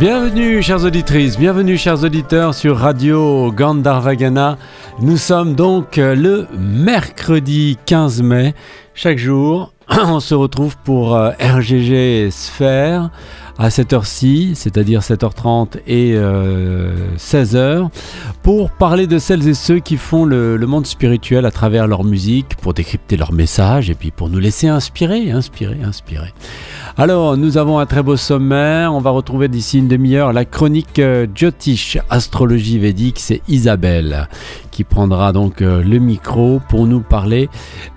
Bienvenue chères auditrices, bienvenue chers auditeurs sur Radio Gandharvagana. Nous sommes donc le mercredi 15 mai. Chaque jour, on se retrouve pour euh, RGG Sphère à cette heure-ci, c'est-à-dire 7h30 et 16h, euh, pour parler de celles et ceux qui font le, monde spirituel à travers leur musique, pour décrypter leur message et puis pour nous laisser inspirer, inspirer, inspirer. Alors, nous avons un très beau sommaire. On va retrouver d'ici une demi-heure la chronique euh, Jyotish, astrologie védique. C'est Isabelle qui prendra donc euh, le micro pour nous parler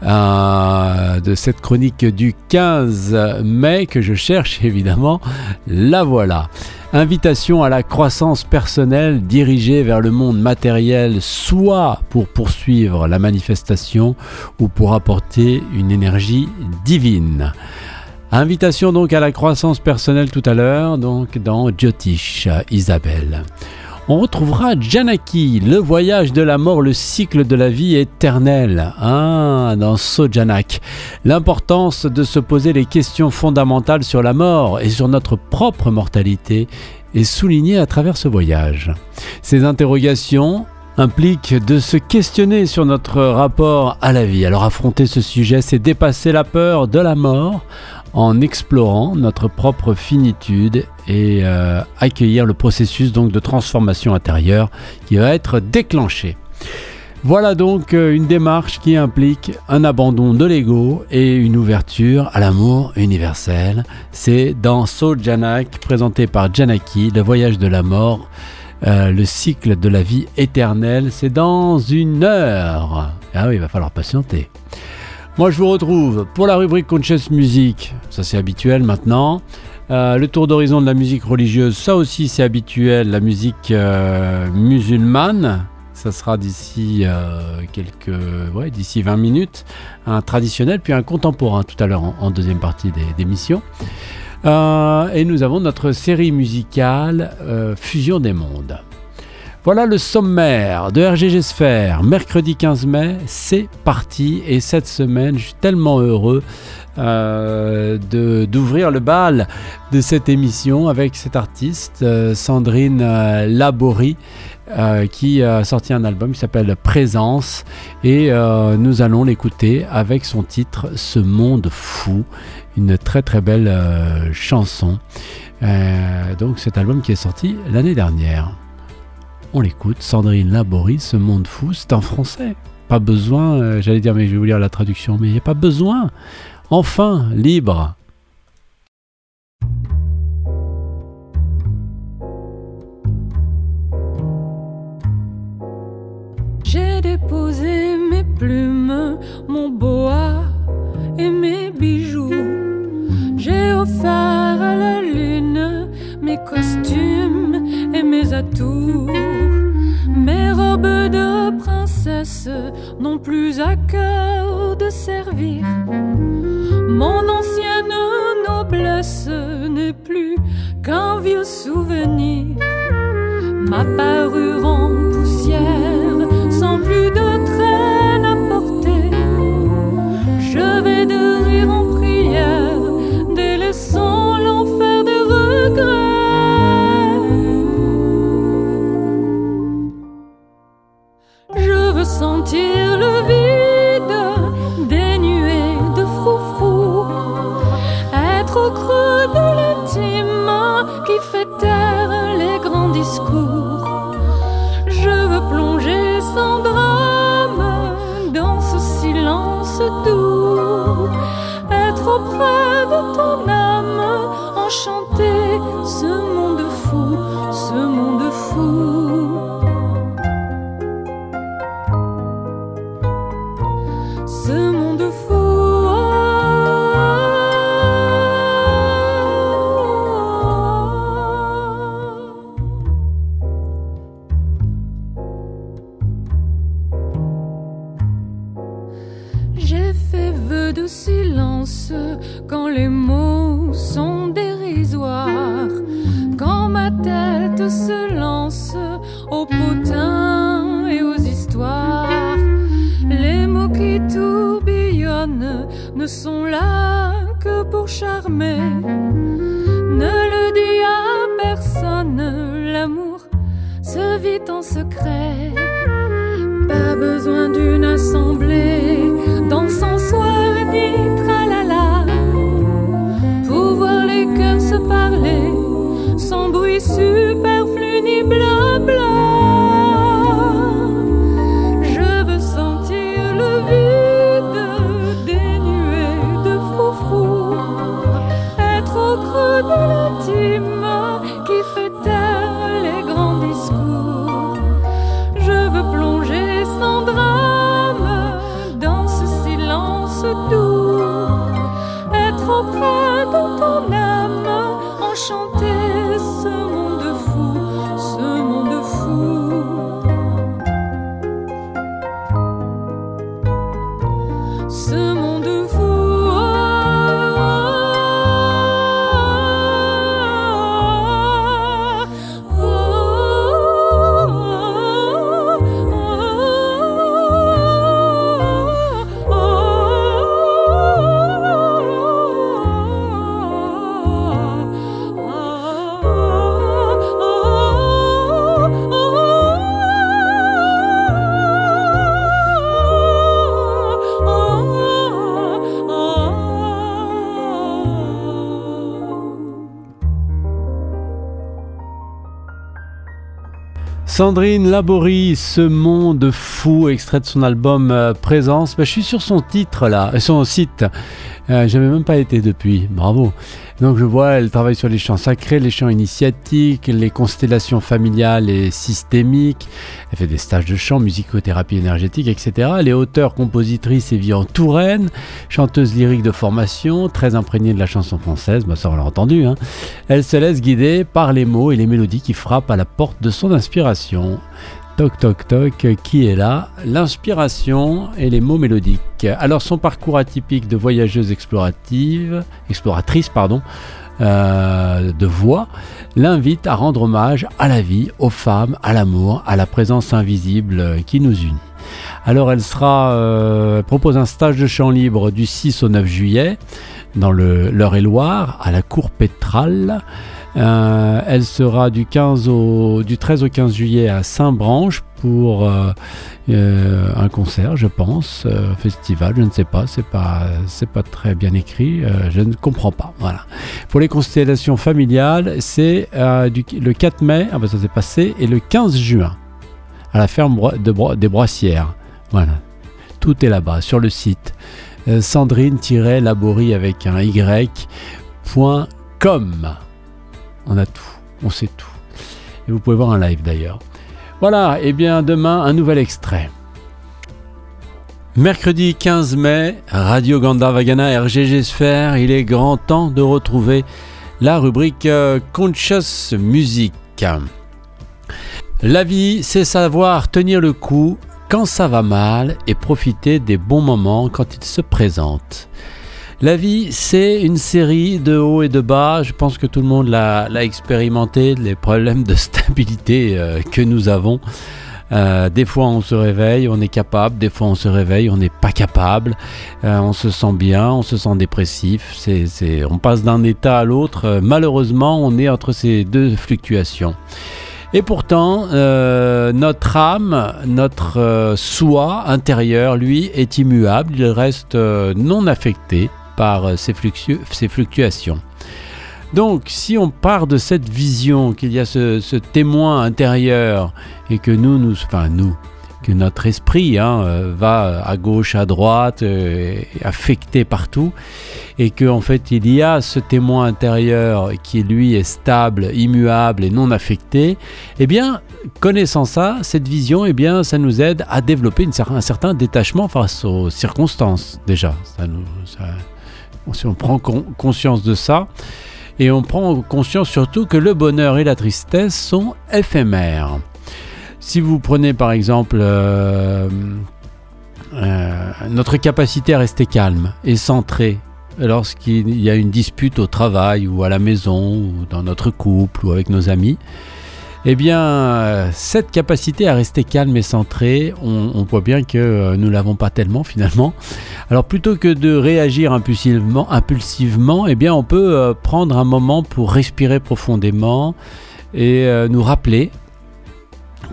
euh, de cette chronique du 15 mai que je cherche évidemment. La voilà. Invitation à la croissance personnelle dirigée vers le monde matériel, soit pour poursuivre la manifestation ou pour apporter une énergie divine. Invitation donc à la croissance personnelle tout à l'heure, donc dans Jyotish, Isabelle. On retrouvera Janaki, le voyage de la mort, le cycle de la vie éternelle, ah, dans Sojanak. L'importance de se poser les questions fondamentales sur la mort et sur notre propre mortalité est soulignée à travers ce voyage. Ces interrogations impliquent de se questionner sur notre rapport à la vie. Alors affronter ce sujet, c'est dépasser la peur de la mort en explorant notre propre finitude et euh, accueillir le processus donc de transformation intérieure qui va être déclenché. Voilà donc euh, une démarche qui implique un abandon de l'ego et une ouverture à l'amour universel. C'est dans So Janak, présenté par Janaki, le voyage de la mort, euh, le cycle de la vie éternelle. C'est dans une heure. Ah oui, il va falloir patienter. Moi, je vous retrouve pour la rubrique Conscious Music. Ça, c'est habituel maintenant. Euh, le tour d'horizon de la musique religieuse, ça aussi, c'est habituel. La musique euh, musulmane, ça sera d'ici euh, ouais, d'ici 20 minutes. Un traditionnel, puis un contemporain tout à l'heure en, deuxième partie des, missions. et nous avons notre série musicale Fusion des mondes. Voilà le sommaire de RGG Sphère, mercredi 15 mai, c'est parti. Et cette semaine je suis tellement heureux euh, d'ouvrir le bal de cette émission avec cette artiste euh, Sandrine euh, Laborie qui a sorti un album qui s'appelle Présence. Et nous allons l'écouter avec son titre Ce monde fou, une très très belle chanson. donc cet album qui est sorti l'année dernière on l'écoute. Sandrine Laborie, Ce monde fou, c'est en français. Pas besoin, euh, j'allais dire, mais je vais vous lire la traduction, mais il n'y a pas besoin. Enfin, libre. J'ai déposé mes plumes, mon boa et mes bijoux. J'ai offert à la lune mes costumes et mes atouts. Mes robes de princesse n'ont plus à cœur de servir. Mon ancienne noblesse n'est plus qu'un vieux souvenir. Ma parure en poussière, sans plus de traîne à porter. Je vais de rire en prière, délaissant l'enfer des regrets. Sentir le vide, dénué de froufrou, être au creux de l'intime qui fait taire les grands discours. Je veux plonger sans drame dans ce silence doux, être auprès de ton âme, enchanter ce monde fou, ce monde fou. ne sont là que pour charmer. Ne le dis à personne, l'amour se vit en secret. Pas besoin d'une assemblée. Sandrine Laborie, ce monde fou, extrait de son album euh, Présence. Ben, je suis sur son titre là, euh, son site. Euh, J'avais même pas été depuis, bravo. Donc je vois, elle travaille sur les chants sacrés, les chants initiatiques, les constellations familiales et systémiques. Des stages de chant, musicothérapie énergétique, etc. Elle est auteure, compositrice et vit en Touraine, chanteuse lyrique de formation, très imprégnée de la chanson française, bah, ça on l'a entendu. Hein. Elle se laisse guider par les mots et les mélodies qui frappent à la porte de son inspiration. Toc toc toc, qui est là? L'inspiration et les mots mélodiques. Alors son parcours atypique de voyageuse explorative, exploratrice pardon, euh, de voix l'invite à rendre hommage à la vie, aux femmes, à l'amour, à la présence invisible qui nous unit. Alors elle sera euh, propose un stage de chant libre du 6 au 9 juillet dans le l'Eure-et-Loire à la cour Pétrale. Euh, elle sera du, 15 au, du 13 au 15 juillet à Saint-Branche pour euh, euh, un concert, je pense, euh, festival, je ne sais pas, c'est pas, c'est pas très bien écrit, euh, je ne comprends pas. Voilà. Pour les constellations familiales, c'est le 4 mai, ah ben ça s'est passé, et le 15 juin à la ferme de Bro- des Broissières. Voilà. Tout est là-bas sur le site. Sandrine-Laborie avec un y.com. On a tout, on sait tout. Et vous pouvez voir un live d'ailleurs. Voilà, et bien demain, un nouvel extrait. Mercredi 15 mai, Radio Gandharvagana RGG Sphere, il est grand temps de retrouver la rubrique euh, Conscious Music. La vie, c'est savoir tenir le coup quand ça va mal et profiter des bons moments quand ils se présentent. La vie, c'est une série de hauts et de bas. Je pense que tout le monde l'a expérimenté, les problèmes de stabilité euh, que nous avons. Euh, des fois, on se réveille, on est capable. Des fois, on se réveille, on n'est pas capable. Euh, on se sent bien, on se sent dépressif. On passe d'un état à l'autre. Malheureusement, on est entre ces deux fluctuations. Et pourtant, notre âme, notre soi intérieur, lui, est immuable. Il reste non affecté par euh, ces, ces fluctuations. Donc, si on part de cette vision qu'il y a ce, témoin intérieur et que nous, nous, enfin nous, que notre esprit hein, euh, va à gauche, à droite, euh, affecté partout, et qu'en en fait il y a ce témoin intérieur qui lui est stable, immuable et non affecté, eh bien, connaissant ça, cette vision, eh bien, ça nous aide à développer un certain détachement face aux circonstances déjà. Ça nous, on prend con- conscience de ça, et on prend conscience surtout que le bonheur et la tristesse sont éphémères. Si vous prenez par exemple euh, euh, notre capacité à rester calme et centré lorsqu'il y a une dispute au travail ou à la maison ou dans notre couple ou avec nos amis, eh bien, euh, cette capacité à rester calme et centré, on, voit bien que euh, nous l'avons pas tellement finalement. Alors plutôt que de réagir impulsivement, impulsivement eh bien, on peut euh, prendre un moment pour respirer profondément et nous rappeler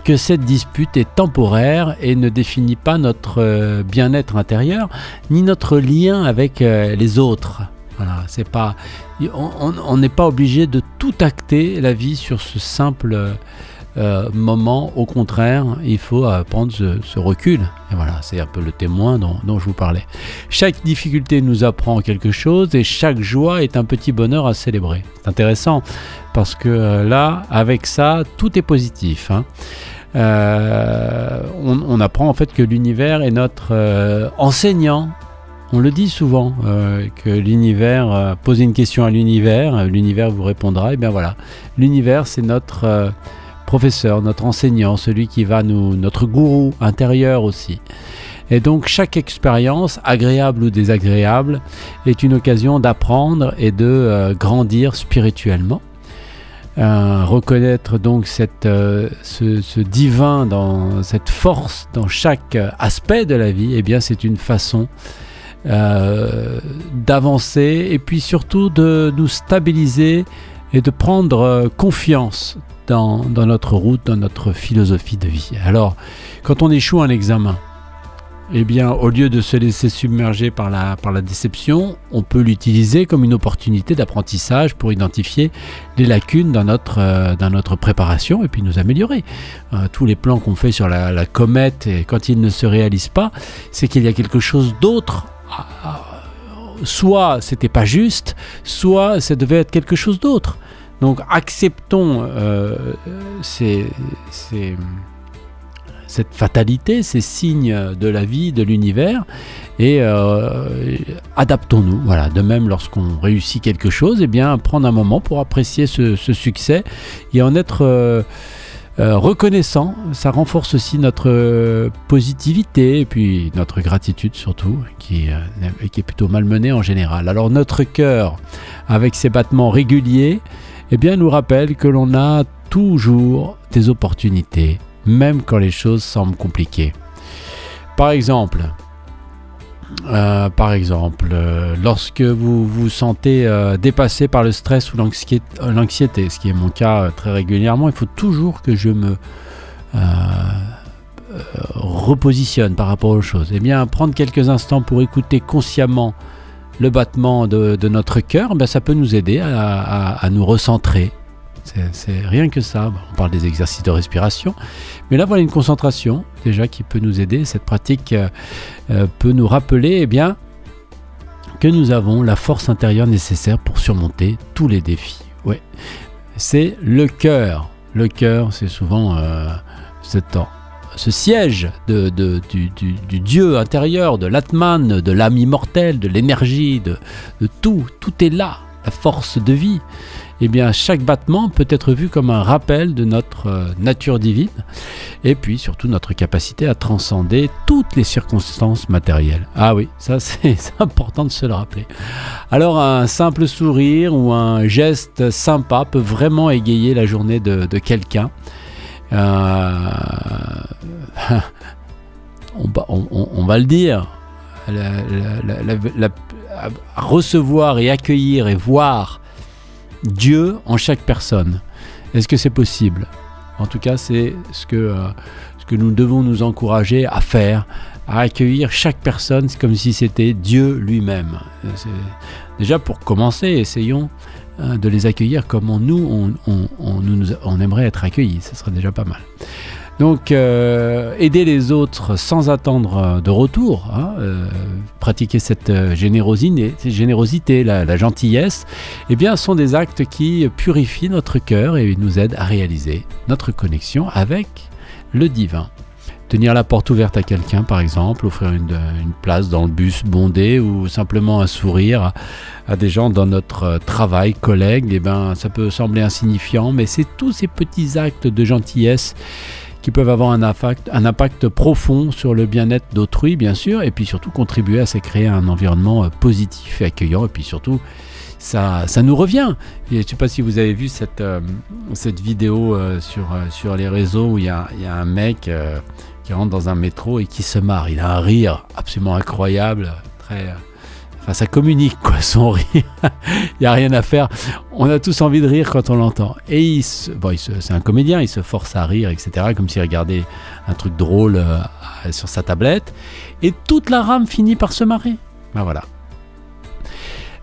que cette dispute est temporaire et ne définit pas notre bien-être intérieur ni notre lien avec les autres. C'est pas, on n'est pas obligé de tout acter la vie sur ce simple euh, moment. Au contraire, il faut prendre ce, recul. Et voilà, c'est un peu le témoin dont, je vous parlais. Chaque difficulté nous apprend quelque chose et chaque joie est un petit bonheur à célébrer. C'est intéressant parce que euh, là, avec ça, tout est positif. Hein. Euh, on, apprend en fait que l'univers est notre euh, enseignant. On le dit souvent, que l'univers, posez une question à l'univers, l'univers vous répondra, et bien voilà. L'univers, c'est notre professeur, notre enseignant, celui qui va nous, notre gourou intérieur aussi. Et donc chaque expérience, agréable ou désagréable, est une occasion d'apprendre et de grandir spirituellement. Euh, reconnaître donc cette, euh, ce, divin, dans cette force dans chaque aspect de la vie, eh bien c'est une façon euh, d'avancer et puis surtout de nous stabiliser et de prendre confiance dans, dans notre route, dans notre philosophie de vie. Alors, quand on échoue un examen, eh bien, au lieu de se laisser submerger par la, par la déception, on peut l'utiliser comme une opportunité d'apprentissage pour identifier les lacunes dans notre, euh, dans notre préparation et puis nous améliorer. Euh, tous les plans qu'on fait sur la, comète, et quand ils ne se réalisent pas, c'est qu'il y a quelque chose d'autre. Soit c'était pas juste, soit ça devait être quelque chose d'autre. Donc acceptons euh, cette fatalité, ces signes de la vie, de l'univers, et euh, adaptons-nous. Voilà. De même, lorsqu'on réussit quelque chose, eh bien, prendre un moment pour apprécier ce, succès et en être euh, euh, reconnaissant. Ça renforce aussi notre positivité et puis notre gratitude surtout, qui, qui est plutôt malmenée en général. Alors notre cœur, avec ses battements réguliers, eh bien, nous rappelle que l'on a toujours des opportunités même quand les choses semblent compliquées. Par exemple, euh, par exemple, euh, lorsque vous vous sentez euh, dépassé par le stress ou l'anxiété, ce qui est mon cas très régulièrement, il faut toujours que je me repositionne par rapport aux choses. Eh bien, prendre quelques instants pour écouter consciemment le battement de, notre cœur, ben, ça peut nous aider à nous recentrer, c'est rien que ça. On parle des exercices de respiration. Mais là, voilà une concentration déjà qui peut nous aider. Cette pratique euh, euh, peut nous rappeler eh bien, que nous avons la force intérieure nécessaire pour surmonter tous les défis. Ouais. C'est le cœur. Le cœur, c'est souvent euh, ce siège du, Dieu intérieur, de l'Atman, de l'âme immortelle, de l'énergie, de tout. Tout est là, la force de vie eh bien chaque battement peut être vu comme un rappel de notre euh, nature divine et puis surtout notre capacité à transcender toutes les circonstances matérielles. Ah oui, ça c'est important de se le rappeler. Alors un simple sourire ou un geste sympa peut vraiment égayer la journée de, quelqu'un. Euh, on, va le dire, recevoir et accueillir et voir Dieu en chaque personne. Est-ce que c'est possible? En tout cas, c'est ce que, euh, ce que nous devons nous encourager à faire, à accueillir chaque personne comme si c'était Dieu lui-même. Déjà pour commencer, essayons euh, de les accueillir comme nous, on, on aimerait être accueillis. Ce serait déjà pas mal. Donc, euh, aider les autres sans attendre euh, de retour, hein, euh, pratiquer cette générosité, la, gentillesse, eh bien, sont des actes qui purifient notre cœur et nous aident à réaliser notre connexion avec le divin. Tenir la porte ouverte à quelqu'un, par exemple, offrir une, place dans le bus bondé ou simplement un sourire à, des gens dans notre travail, collègues, eh ben, ça peut sembler insignifiant, mais c'est tous ces petits actes de gentillesse qui peuvent avoir un impact, profond sur le bien-être d'autrui, bien sûr, et puis surtout contribuer à créer un environnement euh, positif et accueillant, et puis surtout, ça, ça nous revient. je ne sais pas si vous avez vu cette, euh, vidéo euh, sur, sur les réseaux où il y a, y a, un mec qui rentre dans un métro et qui se marre. Il a un rire absolument incroyable, très enfin ça communique quoi, son rire. Il n'y a rien à faire. On a tous envie de rire quand on l'entend. Et il bon, c'est un comédien, il se force à rire, etc. Comme s'il regardait un truc drôle euh, sur sa tablette. Et toute la rame finit par se marrer. Ben voilà.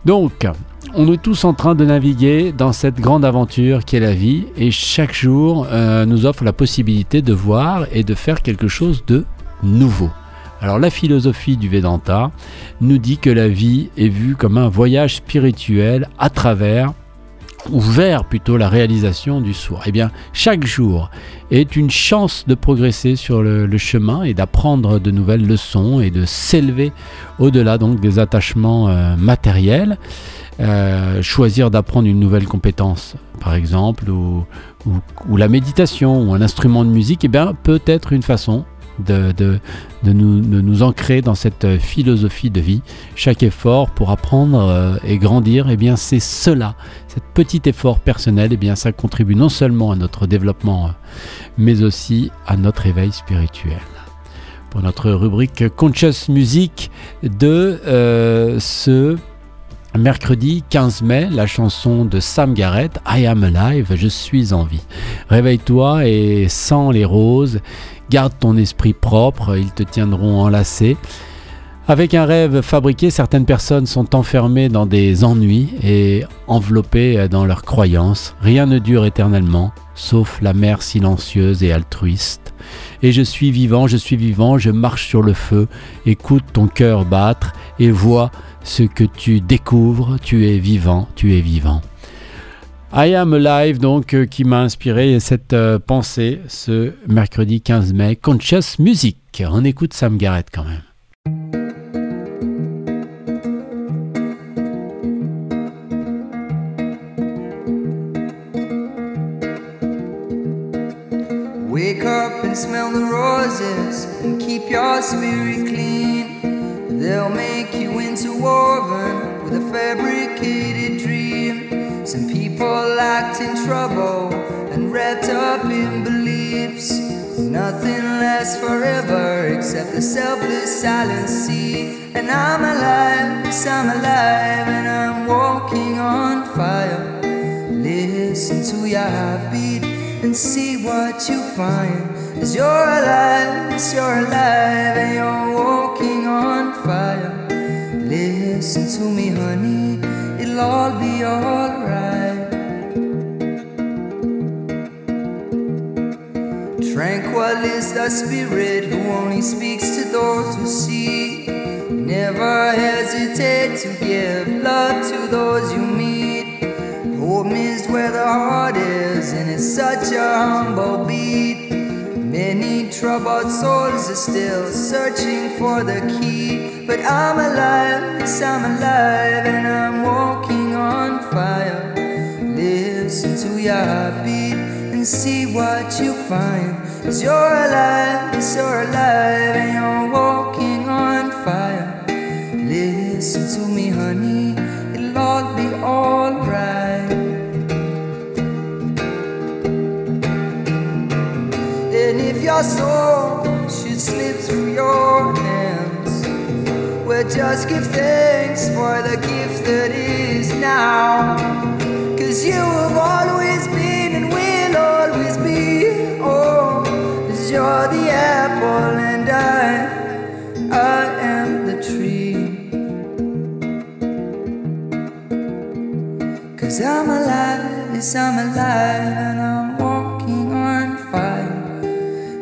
Donc, on est tous en train de naviguer dans cette grande aventure qui est la vie et chaque jour euh, nous offre la possibilité de voir et de faire quelque chose de nouveau. Alors la philosophie du Vedanta nous dit que la vie est vue comme un voyage spirituel à travers ou vers plutôt la réalisation du soi. Eh bien, chaque jour est une chance de progresser sur le, chemin et d'apprendre de nouvelles leçons et de s'élever au-delà donc des attachements euh, matériels. Euh, choisir d'apprendre une nouvelle compétence, par exemple, ou, la méditation, ou un instrument de musique, eh bien, peut être une façon de, de, nous, nous, ancrer dans cette philosophie de vie. Chaque effort pour apprendre euh, et grandir, eh bien, c'est cela, cet petit effort personnel, eh bien, ça contribue non seulement à notre développement, euh, mais aussi à notre éveil spirituel pour notre rubrique Conscious Music de ce Mercredi 15 mai, la chanson de Sam Garrett, I Am Alive, Je suis en vie. Réveille-toi et sens les roses, garde ton esprit propre, ils te tiendront enlacé. Avec un rêve fabriqué, certaines personnes sont enfermées dans des ennuis et enveloppées dans leurs croyances. Rien ne dure éternellement, sauf la mer silencieuse et altruiste. Et je suis vivant, je suis vivant, je marche sur le feu, écoute ton cœur battre et vois ce que tu découvres, tu es vivant, tu es vivant. I Am Alive, donc, euh, qui m'a inspiré cette euh, pensée ce mercredi 15 mai. Conscious Music. On écoute Sam Garrett quand même. Wake up and smell the roses and keep your spirit clean. They'll make you into woven with a fabricated dream. Some people act in trouble and wrapped up in beliefs. Nothing lasts forever except the selfless silent sea. And I'm alive, yes, I'm alive, and I'm walking on fire. Listen to your heartbeat and see what you find. As you're alive, as you're alive, and you're walking on fire. Listen to me, honey, it'll all be alright. Tranquil is the spirit who only speaks to those who see. Never hesitate to give love to those you meet. Home is where the heart is, and it's such a humble beat. Many troubled souls are still searching for the key. But I'm alive, yes, I'm alive, and I'm walking on fire. Listen to your heartbeat and see what you find. Cause you're alive, yes, you're alive, and you're walking on fire. Listen to me, honey, it'll all be alright. And if your soul should slip through your hands, well, just give thanks for the gift that is now. Cause you have always cause you're the apple and I, I am the tree. Cause I'm alive, yes, I'm alive, and I'm walking on fire.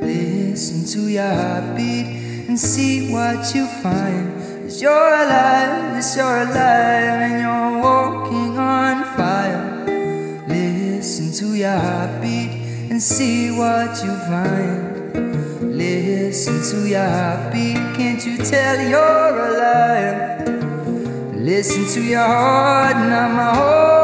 Listen to your heartbeat and see what you find. Cause you're alive, yes, you're alive, and you're walking on fire. Listen to your heartbeat and see what you find. Listen to your heartbeat, can't you tell you're alive? Listen to your heart, not my heart.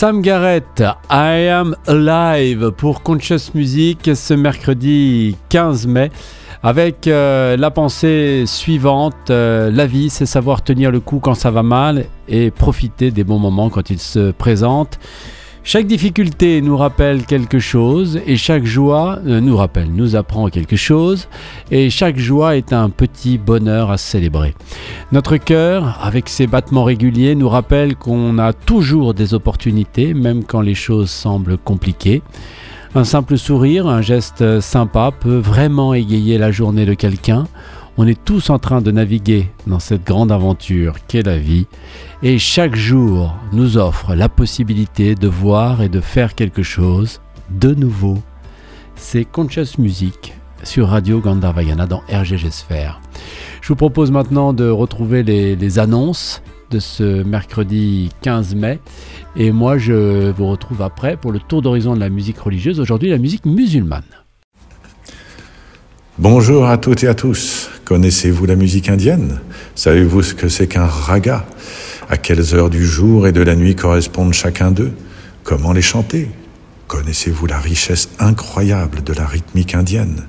Sam Garrett, I Am Alive pour Conscious Music ce mercredi 15 mai avec euh, la pensée suivante, euh, la vie c'est savoir tenir le coup quand ça va mal et profiter des bons moments quand ils se présentent. Chaque difficulté nous rappelle quelque chose et chaque joie euh, nous rappelle, nous apprend quelque chose et chaque joie est un petit bonheur à célébrer. Notre cœur, avec ses battements réguliers, nous rappelle qu'on a toujours des opportunités, même quand les choses semblent compliquées. Un simple sourire, un geste sympa peut vraiment égayer la journée de quelqu'un. On est tous en train de naviguer dans cette grande aventure qu'est la vie et chaque jour nous offre la possibilité de voir et de faire quelque chose de nouveau. C'est Conscious Music sur Radio Gandharvagana dans RGG Sphere. Je vous propose maintenant de retrouver les annonces de ce mercredi 15 mai. Et moi, je vous retrouve après pour le tour d'horizon de la musique religieuse. Aujourd'hui, la musique musulmane. Bonjour à toutes et à tous. Connaissez-vous la musique indienne? Savez-vous ce que c'est qu'un raga? À quelles heures du jour et de la nuit correspondent chacun d'eux? Comment les chanter? Connaissez-vous la richesse incroyable de la rythmique indienne?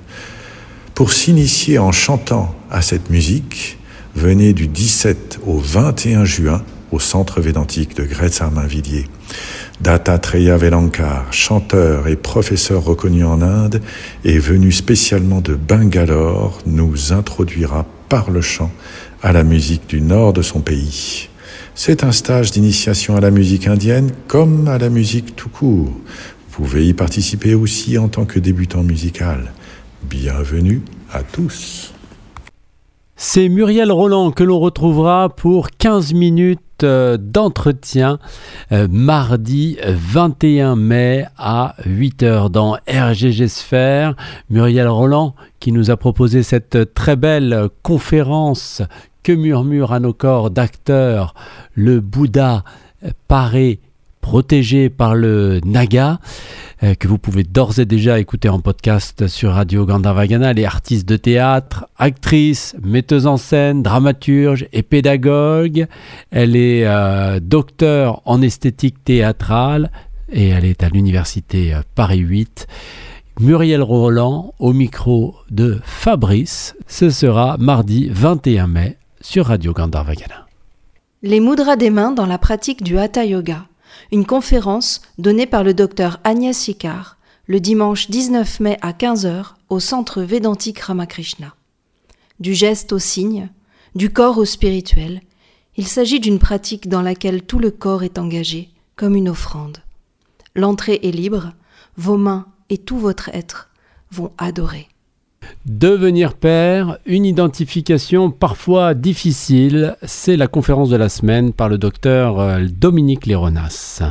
Pour s'initier en chantant à cette musique, venez du 17 au 21 juin au centre védantique de Gretz-Armainvilliers. Dattatreya Velankar, chanteur et professeur reconnu en Inde, est venu spécialement de Bangalore, nous introduira par le chant à la musique du nord de son pays. C'est un stage d'initiation à la musique indienne comme à la musique tout court. Vous pouvez y participer aussi en tant que débutant musical. Bienvenue à tous. C'est Muriel Roland que l'on retrouvera pour 15 minutes euh, d'entretien euh, mardi 21 mai à 8h dans RGG Sphère. Muriel Roland qui nous a proposé cette très belle conférence Que murmure à nos corps d'acteurs le Bouddha paré protégé par le Naga, euh, que vous pouvez d'ores et déjà écouter en podcast sur Radio Gandharvagana. Elle est artiste de théâtre, actrice, metteuse en scène, dramaturge et pédagogue. Elle est euh, docteur en esthétique théâtrale et elle est à l'université euh, Paris 8. Muriel Roland au micro de Fabrice. Ce sera mardi 21 mai sur Radio Gandharvagana. Les mudras des mains dans la pratique du Hatha Yoga une conférence donnée par le docteur Agnès Sikar le dimanche 19 mai à 15h au centre Védantique Ramakrishna. Du geste au signe, du corps au spirituel, il s'agit d'une pratique dans laquelle tout le corps est engagé, comme une offrande. L'entrée est libre, vos mains et tout votre être vont adorer. Devenir père, une identification parfois difficile, c'est la conférence de la semaine par le docteur euh, Dominique Léronas.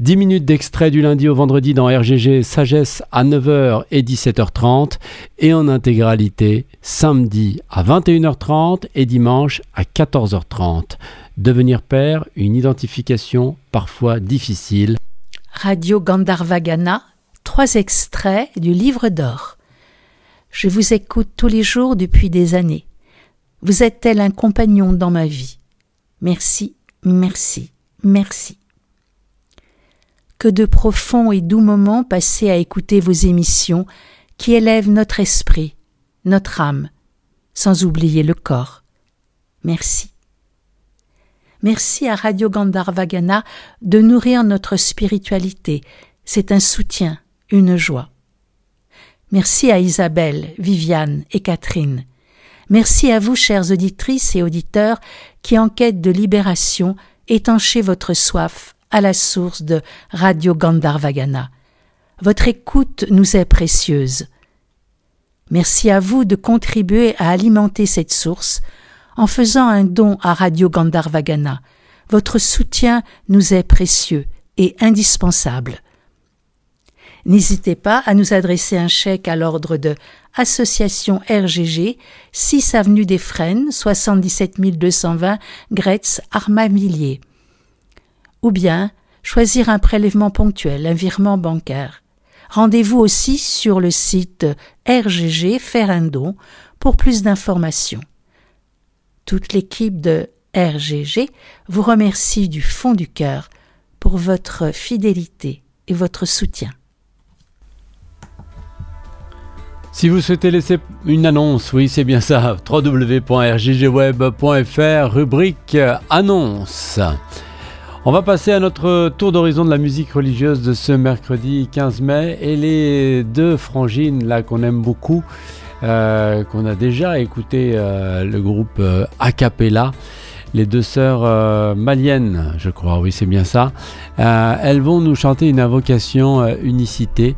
10 minutes d'extrait du lundi au vendredi dans RGG Sagesse à 9h et 17h30 et en intégralité samedi à 21h30 et dimanche à 14h30. Devenir père, une identification parfois difficile. Radio Gandharvagana, trois extraits du livre d'or. Je vous écoute tous les jours depuis des années. Vous êtes tel un compagnon dans ma vie. Merci, merci, merci. Que de profonds et doux moments passés à écouter vos émissions qui élèvent notre esprit, notre âme, sans oublier le corps. Merci. Merci à Radio Gandharvagana de nourrir notre spiritualité. C'est un soutien, une joie. Merci à Isabelle, Viviane et Catherine. Merci à vous, chères auditrices et auditeurs, qui en quête de libération étanchez votre soif à la source de Radio Gandharvagana. Votre écoute nous est précieuse. Merci à vous de contribuer à alimenter cette source en faisant un don à Radio Gandharvagana. Votre soutien nous est précieux et indispensable. N'hésitez pas à nous adresser un chèque à l'ordre de Association RGG, 6 avenue des Fresnes, 77 220 Gretz. Ou bien choisir un prélèvement ponctuel, un virement bancaire. Rendez-vous aussi sur le site RGG Faire un don pour plus d'informations. Toute l'équipe de RGG vous remercie du fond du cœur pour votre fidélité et votre soutien. Si vous souhaitez laisser une annonce, oui c'est bien ça, www.rggweb.fr, rubrique annonce. On va passer à notre tour d'horizon de la musique religieuse de ce mercredi 15 mai. Et les deux frangines là qu'on aime beaucoup, euh, qu'on a déjà écouté euh, le groupe euh, Acapella, les deux sœurs maliennes, je crois, oui c'est bien ça. elles vont nous chanter une invocation unicité.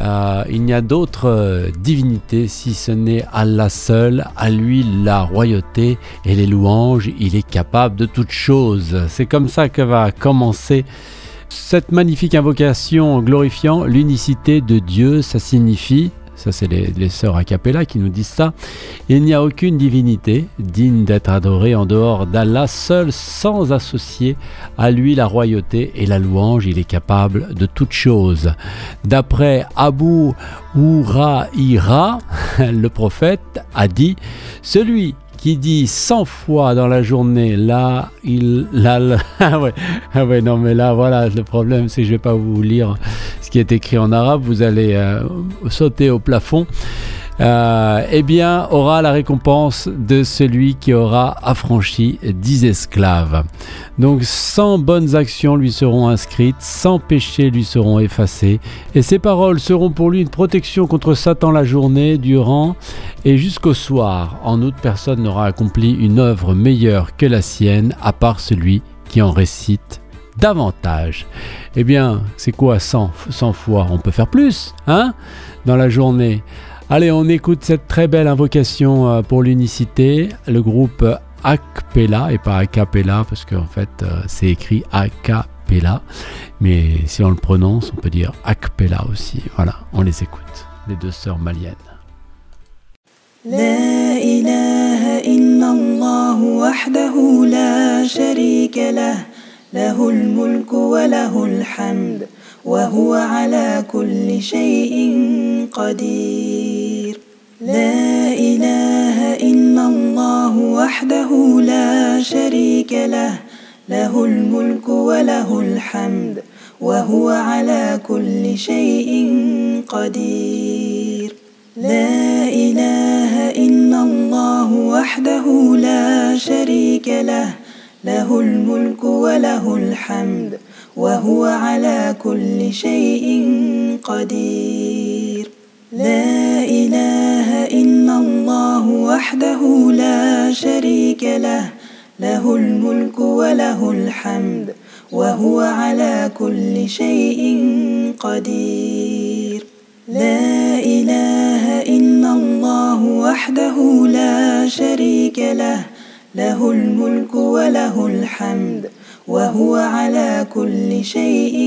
Euh, il n'y a d'autre euh, divinité si ce n'est Allah seul, à lui la royauté et les louanges, il est capable de toutes choses. C'est comme ça que va commencer cette magnifique invocation glorifiant l'unicité de Dieu, ça signifie ça, c'est les, sœurs a cappella qui nous disent ça. Il n'y a aucune divinité digne d'être adorée en dehors d'Allah, seul, sans associer à lui la royauté et la louange. Il est capable de toutes choses. D'après Abu Huraira, le prophète a dit Celui qui dit 100 fois dans la journée, là, il, là, ah ouais, ah ouais, non, mais là, voilà, le problème, c'est que je vais pas vous lire ce qui est écrit en arabe, vous allez euh, sauter au plafond. Euh, eh bien, aura la récompense de celui qui aura affranchi dix esclaves. Donc, 100 bonnes actions lui seront inscrites, 100 péchés lui seront effacés, et ces paroles seront pour lui une protection contre Satan la journée, durant et jusqu'au soir. En outre, personne n'aura accompli une œuvre meilleure que la sienne, à part celui qui en récite davantage. Eh bien, c'est quoi 100, 100 fois? On peut faire plus, hein? Dans la journée. Allez, on écoute cette très belle invocation euh, pour l'unicité. Le groupe Acapella et pas Acapella parce qu'en fait euh, c'est écrit Acapella. Mais si on le prononce, on peut dire Acapella aussi. Voilà, on les écoute. Les deux sœurs maliennes. وهو على كل شيء قدير. لا إله إلا الله وحده لا شريك له له الملك وله الحمد وهو على كل شيء قدير. لا إله إلا الله وحده لا شريك له له الملك وله الحمد وهو على كل شيء قدير. لا إله إلا الله وحده لا شريك له له الملك وله الحمد وهو على كل شيء قدير. لا إله إلا الله وحده لا شريك له له الملك وله الحمد وهو على كل شيء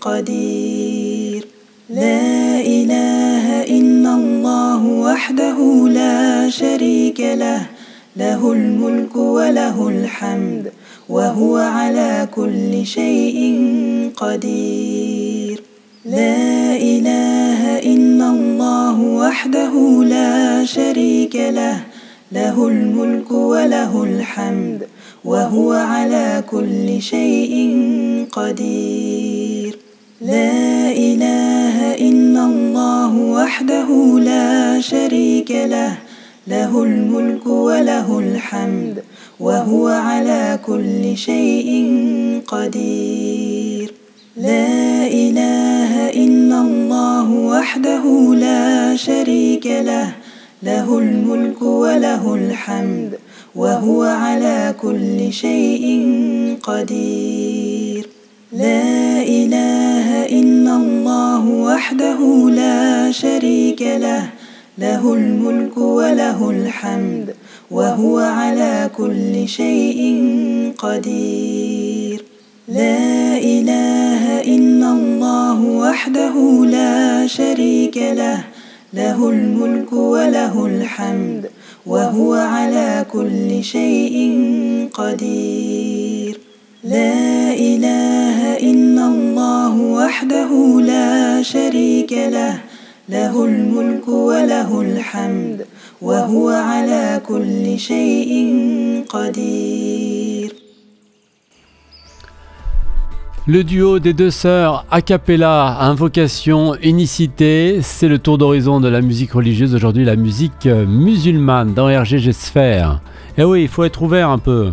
قدير. لا إله إلا الله وحده لا شريك له له الملك وله الحمد وهو على كل شيء قدير. لا إله إلا الله وحده لا شريك له له الملك وله الحمد وهو على كل شيء قدير. لا إله إلا الله وحده لا شريك له له الملك وله الحمد وهو على كل شيء قدير. لا إله إلا الله وحده لا شريك له له الملك وله الحمد وهو على كل شيء قدير. لا إله إلا الله وحده لا شريك له له الملك وله الحمد وهو على كل شيء قدير. لا إله إلا الله وحده لا شريك له له الملك وله الحمد وهو على كل شيء قدير. لا إله إلا الله وحده لا شريك له له الملك وله الحمد وهو على كل شيء قدير. Le duo des deux sœurs a cappella, invocation, unicité, c'est le tour d'horizon de la musique religieuse aujourd'hui, la musique euh, musulmane dans RGG Sphère. Eh oui, il faut être ouvert un peu.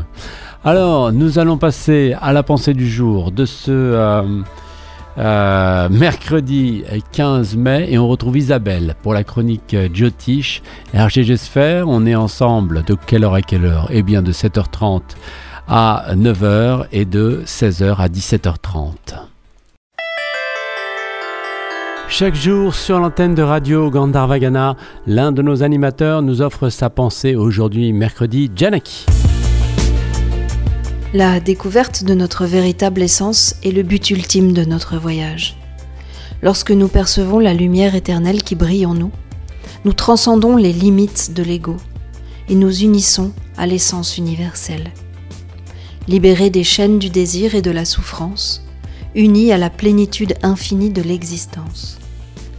Alors, nous allons passer à la pensée du jour de ce euh, euh, mercredi 15 mai et on retrouve Isabelle pour la chronique Jyotish. RGG Sphère, on est ensemble de quelle heure à quelle heure? Eh bien de 7h30 à 9h et de 16h à 17h30. Chaque jour sur l'antenne de radio Gandharvagana, l'un de nos animateurs nous offre sa pensée aujourd'hui mercredi Janaki. La découverte de notre véritable essence est le but ultime de notre voyage. Lorsque nous percevons la lumière éternelle qui brille en nous, nous transcendons les limites de l'ego et nous unissons à l'essence universelle. Libérés des chaînes du désir et de la souffrance, unis à la plénitude infinie de l'existence.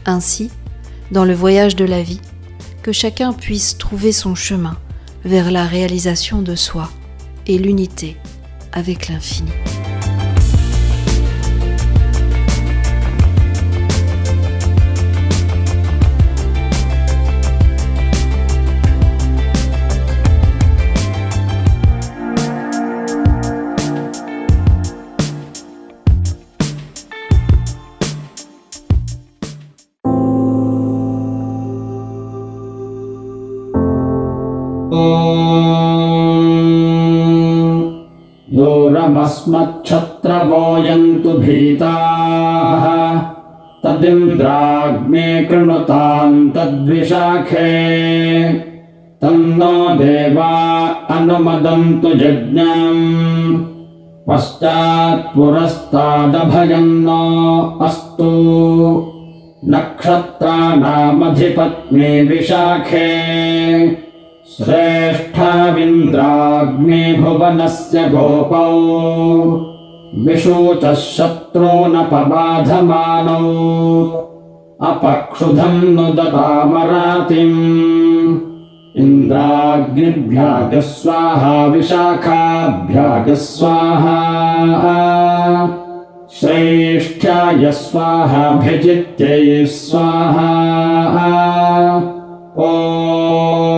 Ainsi, dans le voyage de la vie, que chacun puisse trouver son chemin vers la réalisation de soi et l'unité avec l'infini. दूरमस्मच्छत्रवोऽयन्तु भीताः। तदिन्द्राग्ने कृणुताम् तद्विशाखे। तन्नो देवा अनुमदन्तु यज्ञम्। पश्चात्पुरस्तादभयम् नो अस्तु। नक्षत्राणामधिपत्नी विशाखे श्रेष्ठाविन्द्राग्ने भुवनस्य गोपौ। विशूचः शत्रूनपबाधमानौ अपक्षुधम् नुदतामरातिम् इन्द्राग्निभ्यागः स्वाहा विशाखाभ्यागः स्वाहा। श्रेष्ठ्याय स्वाहाभिजित्यै स्वाहा। ॐ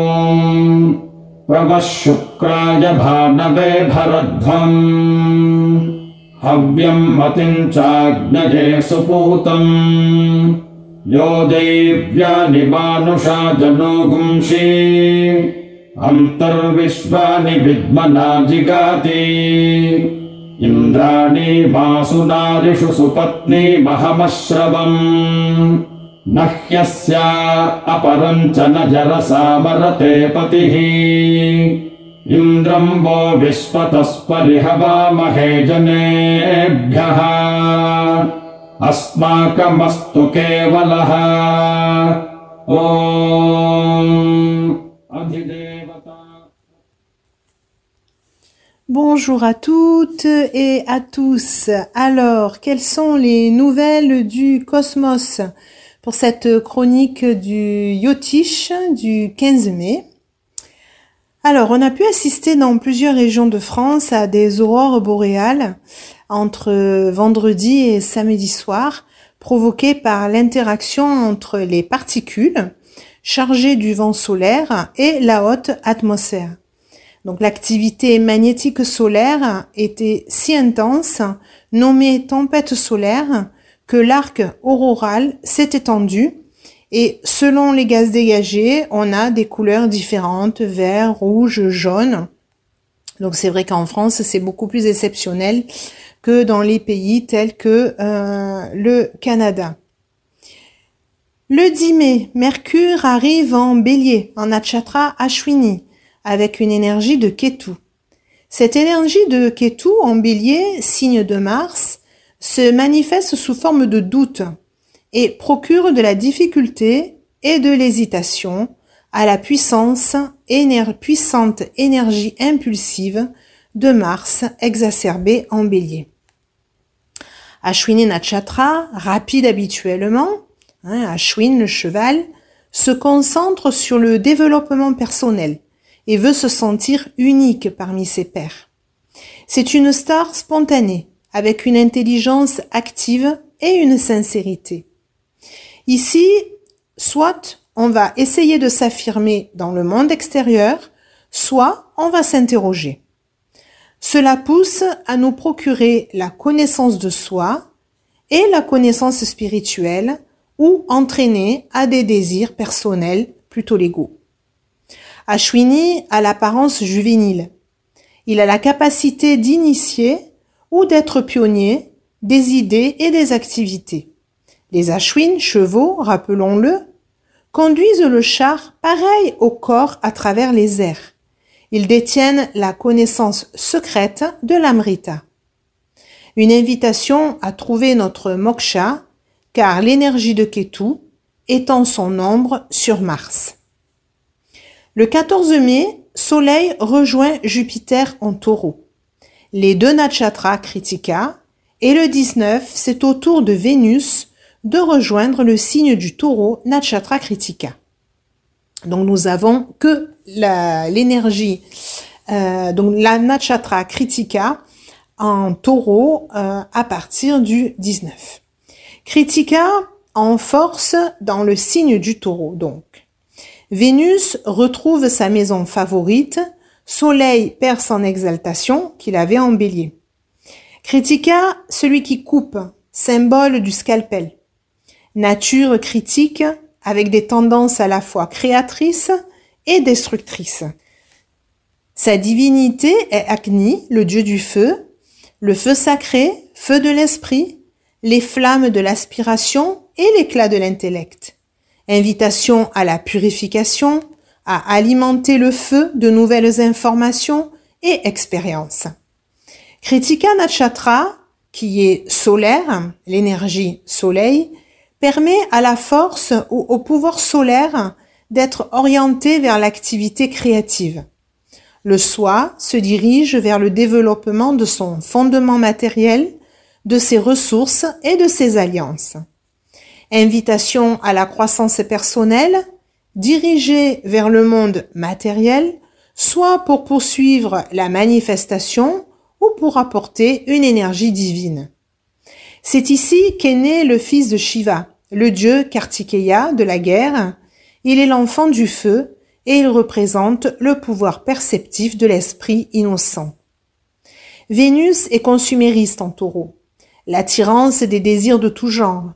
प्रभः शुक्राय भानवे भरध्वम्। हव्यम् मतिम् चाग्नये सुपूतम्। यो देव्यानि मानुषा जनो गुंषि। अन्तर्विश्वानि विद्मना जिगाति। इन्द्राणि वासुनादिषु सुपत्नी महमश्रवम् न ह्यस्या अपरम् च न जरसामरते पतिः इन्द्रम् वो विश्वतस्परिहवामहे जनेभ्यः अस्माकमस्तु केवलः ॐ अधिदेवता Bonjour à toutes et à tous. Alors, quelles sont les nouvelles du cosmos Pour cette chronique du Yotish du 15 mai Alors, on a pu assister dans plusieurs régions de France à des aurores boréales entre vendredi et samedi soir, provoquées par l'interaction entre les particules chargées du vent solaire et la haute atmosphère. Donc l'activité magnétique solaire était si intense, nommée tempête solaire, que l'arc auroral s'est étendu et selon les gaz dégagés, on a des couleurs différentes, vert, rouge, jaune. Donc c'est vrai qu'en France, c'est beaucoup plus exceptionnel que dans les pays tels que euh, le Canada. Le 10 mai, Mercure arrive en bélier, en Natchatra Ashwini, avec une énergie de Ketu. Cette énergie de Ketu en bélier, signe de Mars, se manifeste sous forme de doute et procure de la difficulté et de l'hésitation à la puissance, puissante énergie impulsive de Mars exacerbée en bélier. Ashwini Natchatra, rapide habituellement, hein, Ashwin le cheval, se concentre sur le développement personnel et veut se sentir unique parmi ses pairs. C'est une star spontanée, avec une intelligence active et une sincérité. Ici, soit on va essayer de s'affirmer dans le monde extérieur, soit on va s'interroger. Cela pousse à nous procurer la connaissance de soi et la connaissance spirituelle ou entraîner à des désirs personnels plutôt légaux. Ashwini a l'apparence juvénile. Il a la capacité d'initier ou d'être pionnier des idées et des activités. Les Ashwin, chevaux, rappelons-le, conduisent le char pareil au corps à travers les airs. Ils détiennent la connaissance secrète de l'Amrita. Une invitation à trouver notre moksha, car l'énergie de Ketu étend son ombre sur Mars. Le 14 mai, Soleil rejoint Jupiter en taureau. Les deux nakshatras Kritika et le 19, c'est au tour de Vénus de rejoindre le signe du taureau Nakshatra Kritika. Donc nous avons que l'énergie, euh, donc la Nakshatra Kritika en taureau euh, à partir du 19. Kritika en force dans le signe du taureau donc. Vénus retrouve sa maison favorite, Soleil perd son exaltation qu'il avait en. Kritika, celui qui coupe, symbole du scalpel. Nature critique avec des tendances à la fois créatrices et destructrices. Sa divinité est Agni, le dieu du feu, le feu sacré, feu de l'esprit, les flammes de l'aspiration et l'éclat de l'intellect. Invitation à la purification, à alimenter le feu de nouvelles informations et expériences. Kritika Nachatra, qui est solaire, l'énergie soleil, permet à la force ou au pouvoir solaire d'être orienté vers l'activité créative. Le soi se dirige vers le développement de son fondement matériel, de ses ressources et de ses alliances. Invitation à la croissance personnelle, dirigée vers le monde matériel, soit pour poursuivre la manifestation ou pour apporter une énergie divine. C'est ici qu'est né le fils de Shiva, le dieu Kartikeya de la guerre. Il est l'enfant du feu et il représente le pouvoir perceptif de l'esprit innocent. Vénus est consumériste en taureau, l'attirance des désirs de tout genre.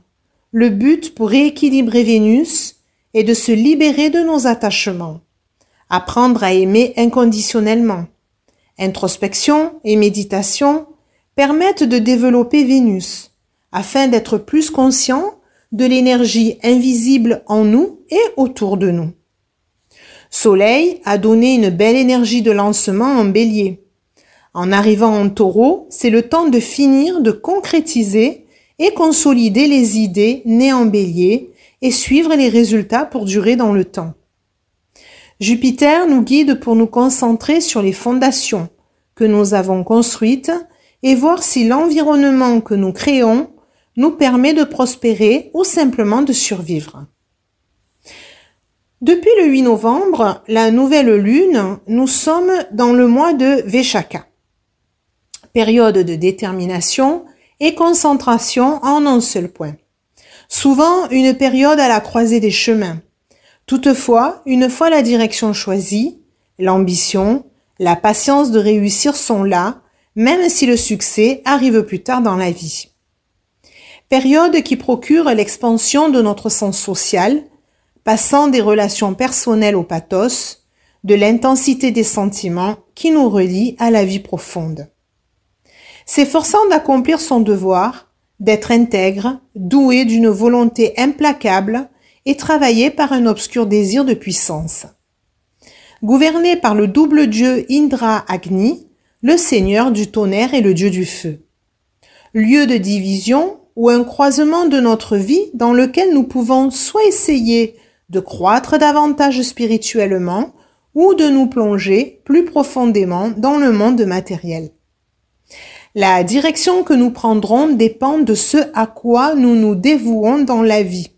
Le but pour rééquilibrer Vénus est de se libérer de nos attachements, apprendre à aimer inconditionnellement. Introspection et méditation permettent de développer Vénus afin d'être plus conscient de l'énergie invisible en nous et autour de nous. Soleil a donné une belle énergie de lancement en bélier. En arrivant en taureau, c'est le temps de finir de concrétiser et consolider les idées nées en bélier et suivre les résultats pour durer dans le temps. Jupiter nous guide pour nous concentrer sur les fondations que nous avons construites et voir si l'environnement que nous créons nous permet de prospérer ou simplement de survivre. Depuis le 8 novembre, la nouvelle lune, nous sommes dans le mois de Veshaka, période de détermination et concentration en un seul point. Souvent une période à la croisée des chemins. Toutefois, une fois la direction choisie, l'ambition, la patience de réussir sont là, même si le succès arrive plus tard dans la vie période qui procure l'expansion de notre sens social, passant des relations personnelles au pathos, de l'intensité des sentiments qui nous relient à la vie profonde. S'efforçant d'accomplir son devoir, d'être intègre, doué d'une volonté implacable et travaillé par un obscur désir de puissance. Gouverné par le double dieu Indra Agni, le seigneur du tonnerre et le dieu du feu. Lieu de division ou un croisement de notre vie dans lequel nous pouvons soit essayer de croître davantage spirituellement ou de nous plonger plus profondément dans le monde matériel. La direction que nous prendrons dépend de ce à quoi nous nous dévouons dans la vie.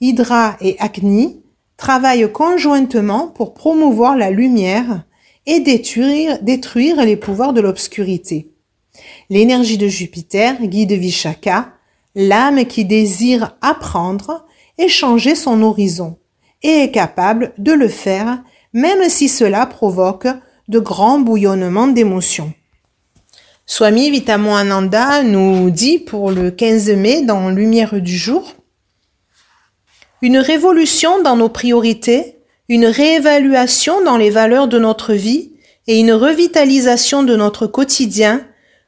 Hydra et Agni travaillent conjointement pour promouvoir la lumière et détruire, détruire les pouvoirs de l'obscurité. L'énergie de Jupiter guide Vishaka l'âme qui désire apprendre et changer son horizon, et est capable de le faire même si cela provoque de grands bouillonnements d'émotions. Swami Vitamoananda nous dit pour le 15 mai dans Lumière du jour une révolution dans nos priorités, une réévaluation dans les valeurs de notre vie et une revitalisation de notre quotidien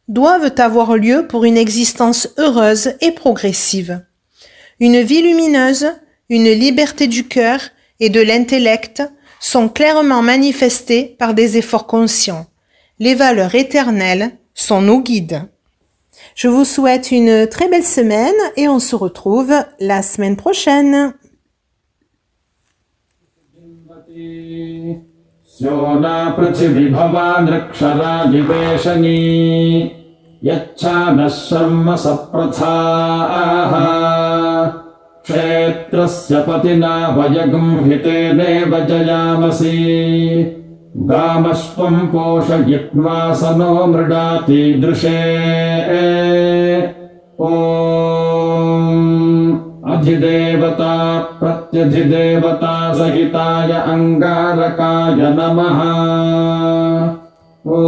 doivent avoir lieu pour une existence heureuse et progressive. Une vie lumineuse, une liberté du cœur et de l'intellect sont clairement manifestées par des efforts conscients. Les valeurs éternelles sont nos guides. Je vous souhaite une très belle semaine et on se retrouve la semaine prochaine. स्योना पृथिवी भवानृक्षराजिवेशनी यच्छानः शर्म सप्रथाः क्षेत्रस्य पतिना वयगुंहितेनेव जयामसि गामस्त्वम् पोषयित्वा स नो मृडा कीदृशे ओ अधिदेवताप्रत्यधिदेवतासहिताय अङ्गारकाय नमः। ओ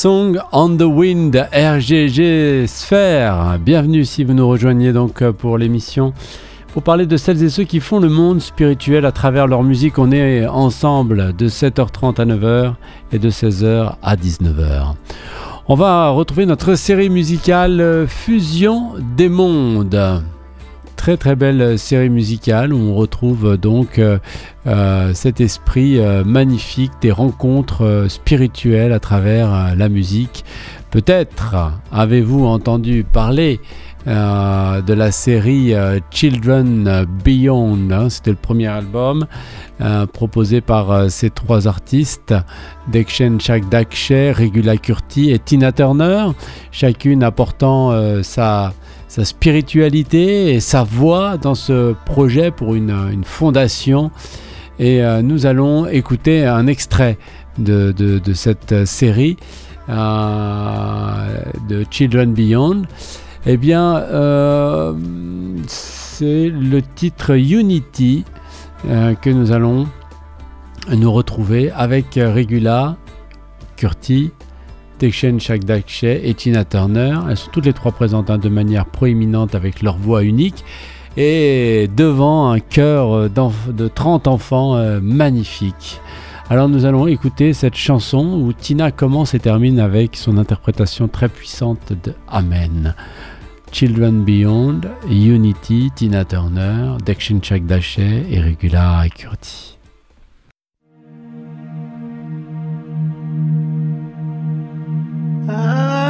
Song on the Wind, RGG Sphère. Bienvenue si vous nous rejoignez donc euh, pour l'émission. Pour parler de celles et ceux qui font le monde spirituel à travers leur musique, on est ensemble de 7h30 à 9h et de 16h à 19h. On va retrouver notre série musicale euh, Fusion des mondes très belle série musicale où on retrouve donc euh, euh, cet esprit euh, magnifique des rencontres euh, spirituelles à travers euh, la musique. Peut-être avez-vous entendu parler euh, de la série euh, Children Beyond. hein, C'était le premier album euh, proposé par euh, ces trois artistes, Dekshen Chakdakshe, Regula Kurti et Tina Turner, chacune apportant euh, sa sa spiritualité et sa voix dans ce projet pour une, une fondation. Et euh, nous allons écouter un extrait de, de- cette série euh, de Children Beyond. Eh bien, euh, c'est le titre Unity que nous allons nous retrouver avec Regula, Kurti, Tekshen Chakdakshe et Tina Turner. Elles sont toutes les trois présentes hein, de manière proéminente avec leur voix unique et devant un chœur d'enf- de 30 enfants euh, magnifiques. Alors nous allons écouter cette chanson où Tina commence et termine avec son interprétation très puissante de Amen. Children Beyond, Unity, Tina Turner, Dekshin Chakdakshe et Regula Kurti. Amen.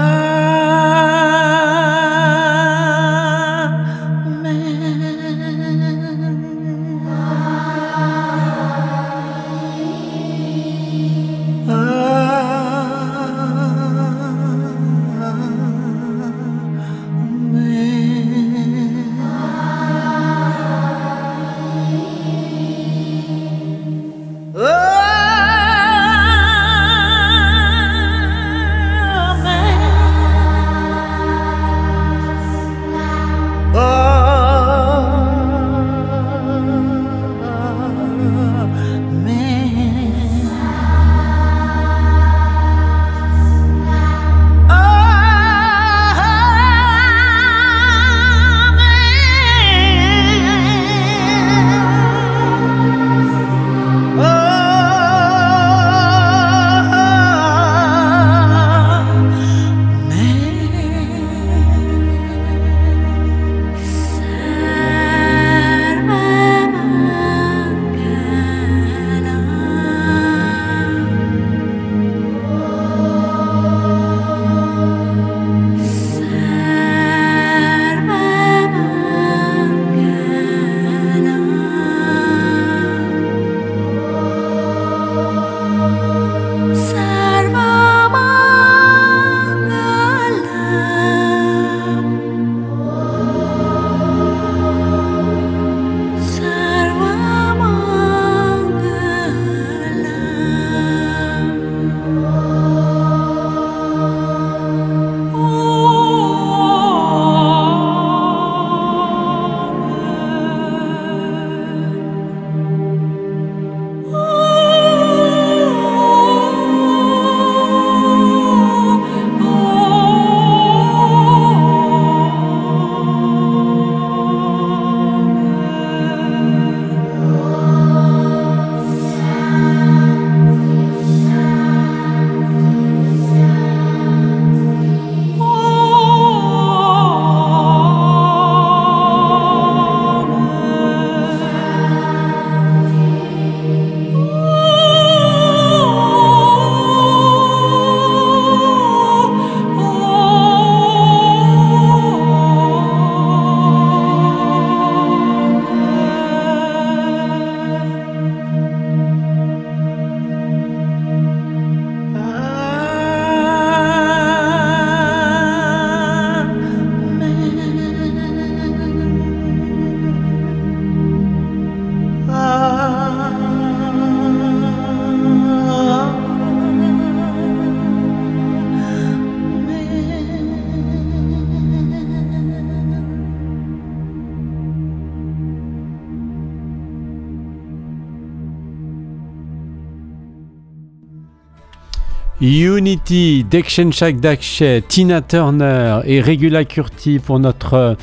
Unity, Dekshen Dakshe, Tina Turner et Regula Curti pour notre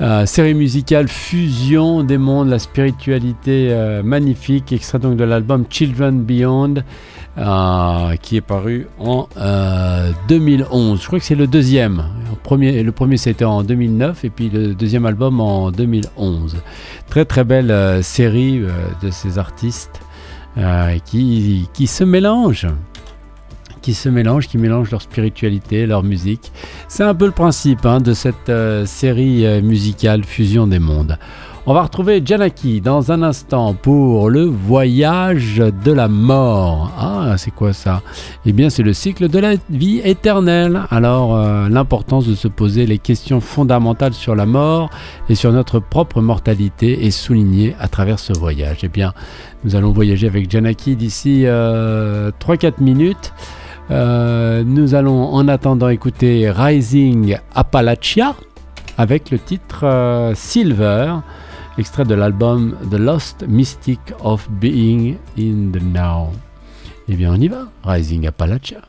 euh, série musicale Fusion des mondes, la spiritualité euh, magnifique, extrait donc de l'album Children Beyond, euh, qui est paru en euh, 2011. Je crois que c'est le deuxième. Le premier, le premier c'était en 2009 et puis le deuxième album en 2011. Très très belle euh, série euh, de ces artistes euh, qui, qui se mélangent qui se mélangent, qui mélangent leur spiritualité, leur musique. C'est un peu le principe hein, de cette euh, série euh, musicale Fusion des mondes. On va retrouver Janaki dans un instant pour le voyage de la mort. Ah, c'est quoi ça? Eh bien, c'est le cycle de la vie éternelle. Alors, euh, l'importance de se poser les questions fondamentales sur la mort et sur notre propre mortalité est soulignée à travers ce voyage. Eh bien, nous allons voyager avec Janaki d'ici euh, 3-4 minutes. Euh, nous allons en attendant écouter Rising Appalachia avec le titre euh, Silver, extrait de l'album The Lost Mystic of Being in the Now. Eh bien, on y va, Rising Appalachia.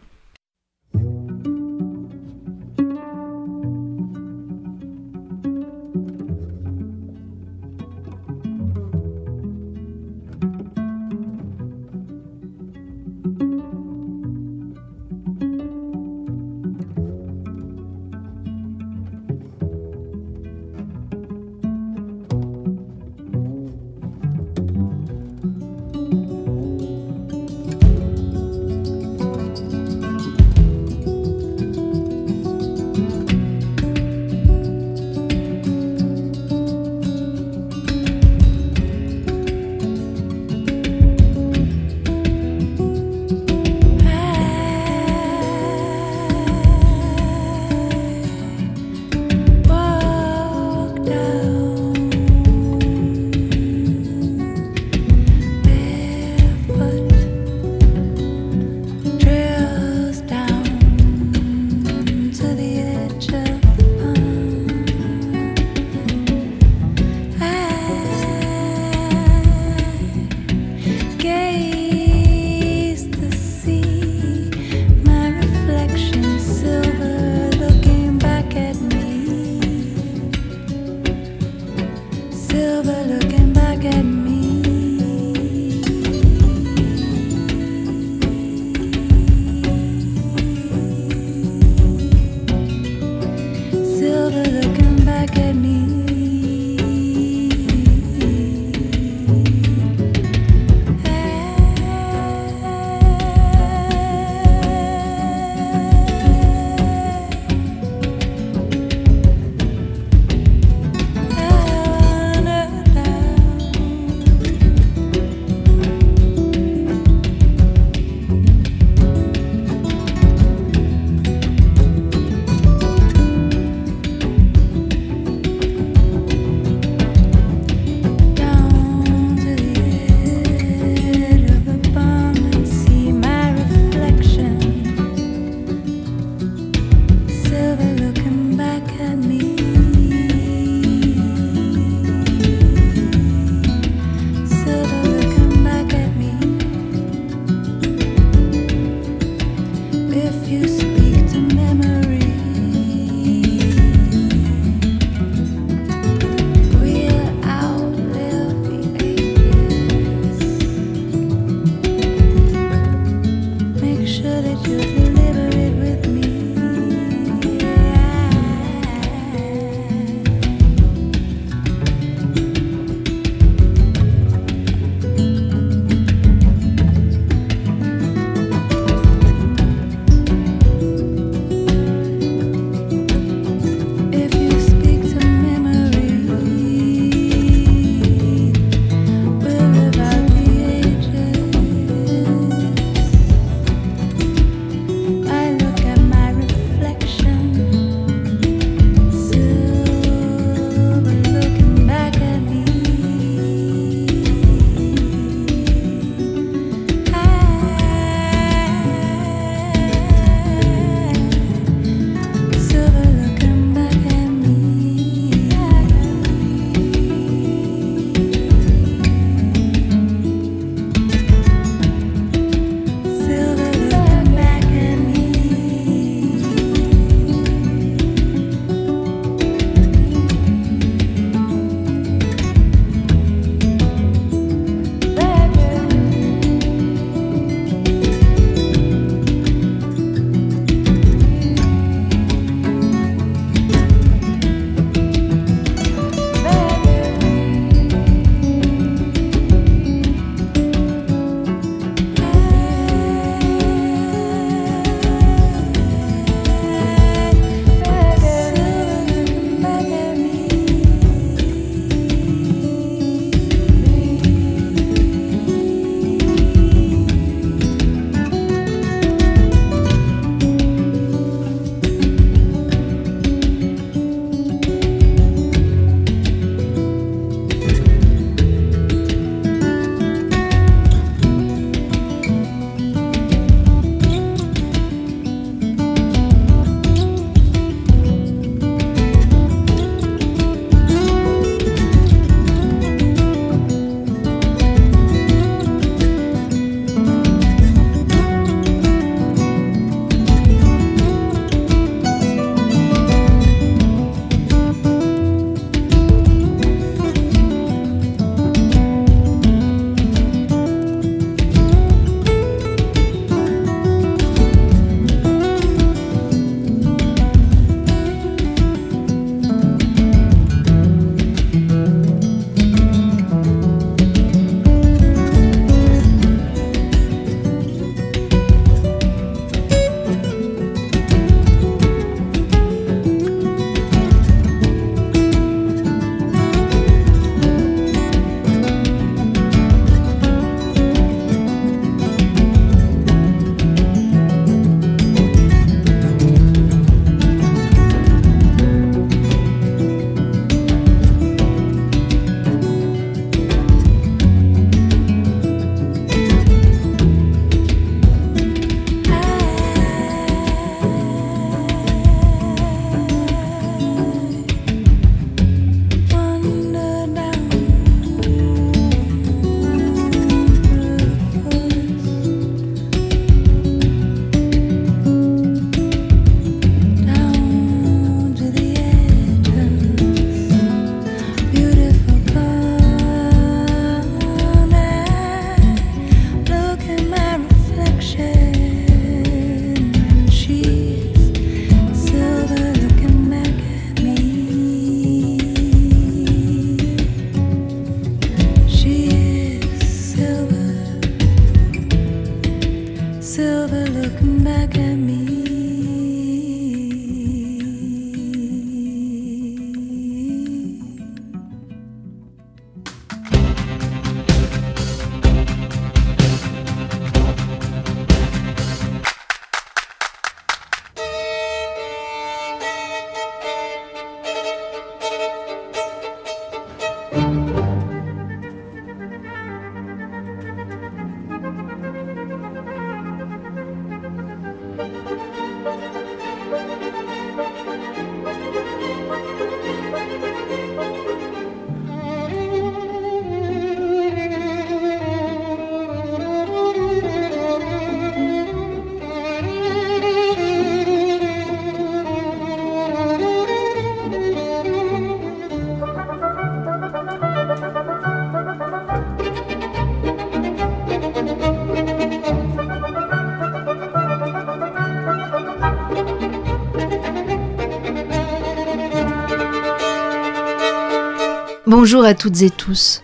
Bonjour à toutes et tous.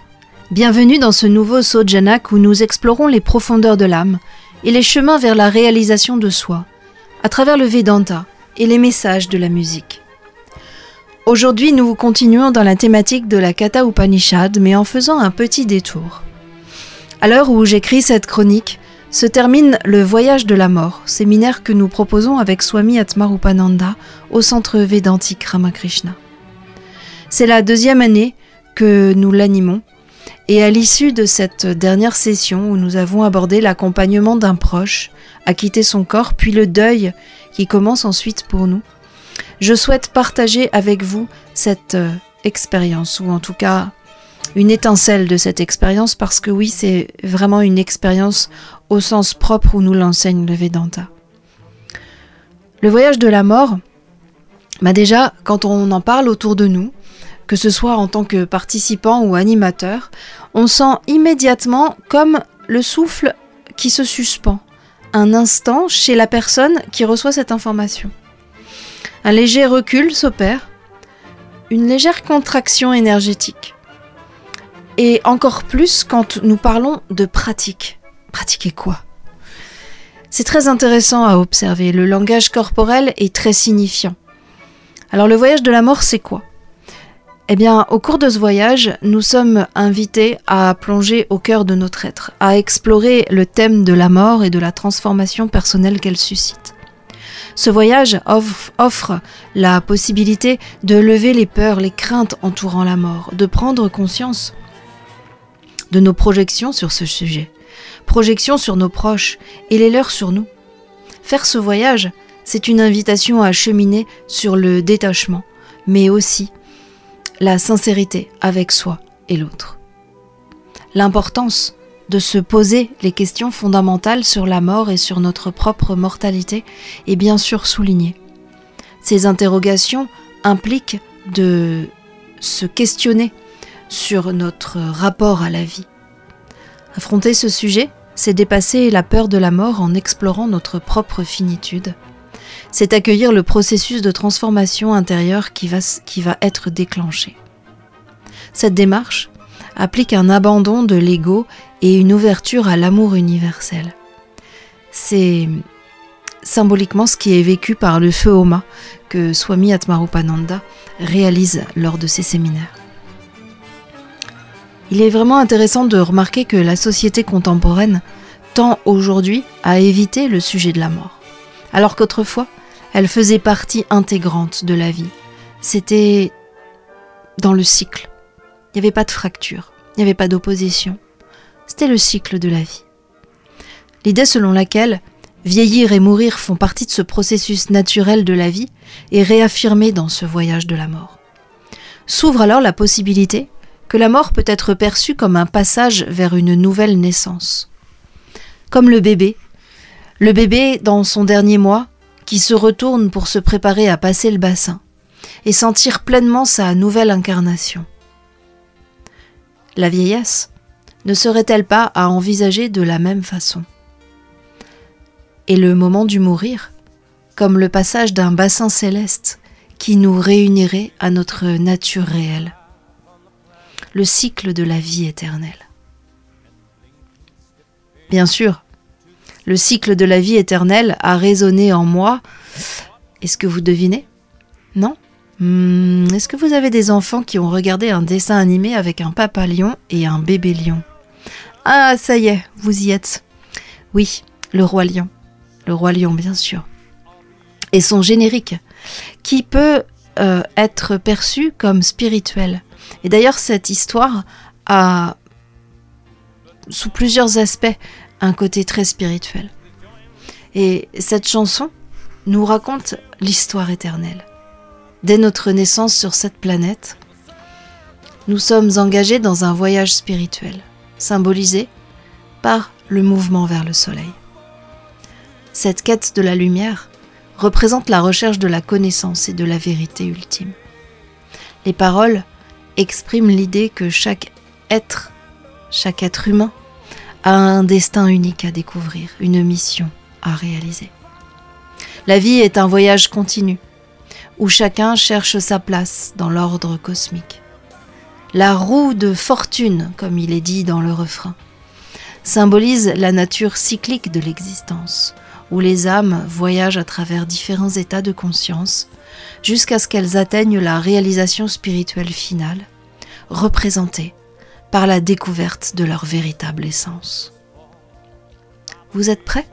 Bienvenue dans ce nouveau Sojanak où nous explorons les profondeurs de l'âme et les chemins vers la réalisation de soi, à travers le Vedanta et les messages de la musique. Aujourd'hui, nous continuons dans la thématique de la Katha Upanishad, mais en faisant un petit détour. À l'heure où j'écris cette chronique, se termine le Voyage de la mort, séminaire que nous proposons avec Swami Atmarupananda au centre védantique Ramakrishna. C'est la deuxième année que nous l'animons, et à l'issue de cette dernière session où nous avons abordé l'accompagnement d'un proche à quitter son corps, puis le deuil qui commence ensuite pour nous, je souhaite partager avec vous cette euh, expérience, ou en tout cas une étincelle de cette expérience, parce que oui, c'est vraiment une expérience au sens propre où nous l'enseigne le Vedanta. Le voyage de la mort, bah déjà, quand on en parle autour de nous, que ce soit en tant que participant ou animateur, on sent immédiatement comme le souffle qui se suspend, un instant chez la personne qui reçoit cette information. Un léger recul s'opère, une légère contraction énergétique. Et encore plus quand nous parlons de pratique. Pratiquer quoi? C'est très intéressant à observer. Le langage corporel est très signifiant. Alors le voyage de la mort, c'est quoi? Eh bien, au cours de ce voyage, nous sommes invités à plonger au cœur de notre être, à explorer le thème de la mort et de la transformation personnelle qu'elle suscite. Ce voyage off- offre la possibilité de lever les peurs, les craintes entourant la mort, de prendre conscience de nos projections sur ce sujet, projections sur nos proches et les leurs sur nous. Faire ce voyage, c'est une invitation à cheminer sur le détachement, mais aussi la sincérité avec soi et l'autre. L'importance de se poser les questions fondamentales sur la mort et sur notre propre mortalité est bien sûr soulignée. Ces interrogations impliquent de se questionner sur notre rapport à la vie. Affronter ce sujet, c'est dépasser la peur de la mort en explorant notre propre finitude. C'est accueillir le processus de transformation intérieure qui va, être déclenché. Cette démarche applique un abandon de l'ego et une ouverture à l'amour universel. C'est symboliquement ce qui est vécu par le feu Homa que Swami Atmarupananda réalise lors de ses séminaires. Il est vraiment intéressant de remarquer que la société contemporaine tend aujourd'hui à éviter le sujet de la mort, alors qu'autrefois, elle faisait partie intégrante de la vie. C'était dans le cycle. Il n'y avait pas de fracture, il n'y avait pas d'opposition. C'était le cycle de la vie. L'idée selon laquelle vieillir et mourir font partie de ce processus naturel de la vie est réaffirmée dans ce voyage de la mort. S'ouvre alors la possibilité que la mort peut être perçue comme un passage vers une nouvelle naissance. Comme le bébé, le bébé dans son dernier mois qui se retourne pour se préparer à passer le bassin et sentir pleinement sa nouvelle incarnation. La vieillesse ne serait-elle pas à envisager de la même façon? Et le moment du mourir, comme le passage d'un bassin céleste qui nous réunirait à notre nature réelle, le cycle de la vie éternelle. Bien sûr, le cycle de la vie éternelle a résonné en moi. Est-ce que vous devinez? Non? Hmm, Est-ce que vous avez des enfants qui ont regardé un dessin animé avec un papa lion et un bébé lion? Ah, ça y est, vous y êtes. Oui, le roi lion. Le roi lion, bien sûr. Et son générique, qui peut euh, être perçu comme spirituel. Et d'ailleurs, cette histoire a, sous plusieurs aspects, un côté très spirituel. Et cette chanson nous raconte l'histoire éternelle. Dès notre naissance sur cette planète, nous sommes engagés dans un voyage spirituel, symbolisé par le mouvement vers le soleil. Cette quête de la lumière représente la recherche de la connaissance et de la vérité ultime. Les paroles expriment l'idée que chaque être, chaque être humain, a un destin unique à découvrir, une mission à réaliser. La vie est un voyage continu, où chacun cherche sa place dans l'ordre cosmique. La roue de fortune, comme il est dit dans le refrain, symbolise la nature cyclique de l'existence, où les âmes voyagent à travers différents états de conscience jusqu'à ce qu'elles atteignent la réalisation spirituelle finale, représentée par la découverte de leur véritable essence. Vous êtes prêts?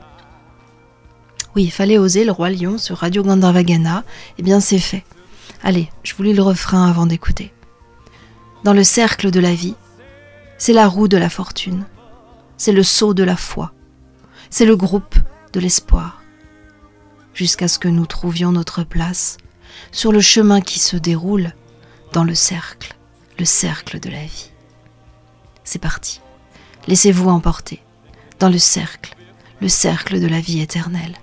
Oui, il fallait oser le roi lion sur Radio Gandharvagana. Eh bien, c'est fait. Allez, je vous lis le refrain avant d'écouter. Dans le cercle de la vie, c'est la roue de la fortune, c'est le saut de la foi, c'est le groupe de l'espoir, jusqu'à ce que nous trouvions notre place sur le chemin qui se déroule dans le cercle, le cercle de la vie. C'est parti. Laissez-vous emporter dans le cercle, le cercle de la vie éternelle.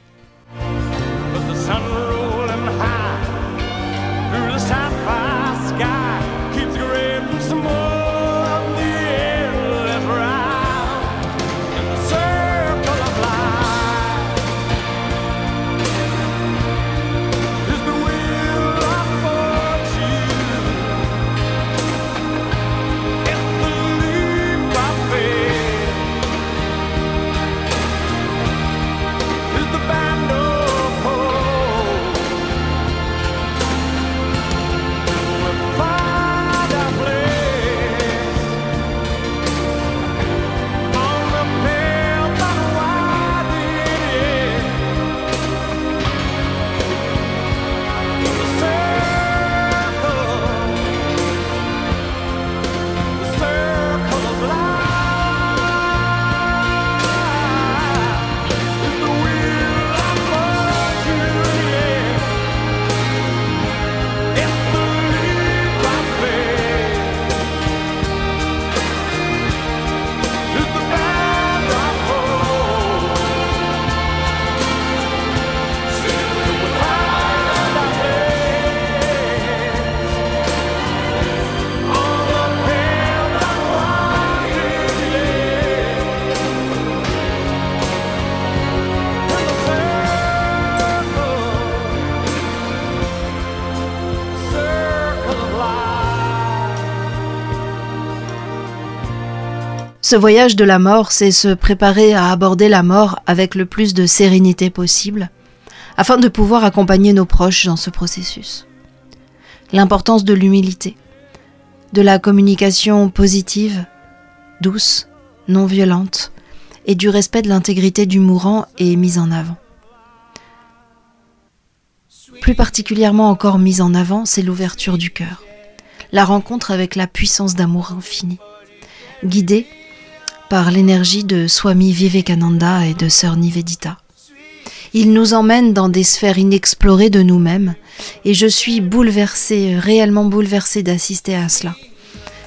Ce voyage de la mort, c'est se préparer à aborder la mort avec le plus de sérénité possible, afin de pouvoir accompagner nos proches dans ce processus. L'importance de l'humilité, de la communication positive, douce, non violente, et du respect de l'intégrité du mourant est mise en avant. Plus particulièrement encore mise en avant, c'est l'ouverture du cœur, la rencontre avec la puissance d'amour infini, guidée par l'énergie de Swami Vivekananda et de Sœur Nivedita. Il nous emmène dans des sphères inexplorées de nous-mêmes et je suis bouleversée, réellement bouleversée d'assister à cela.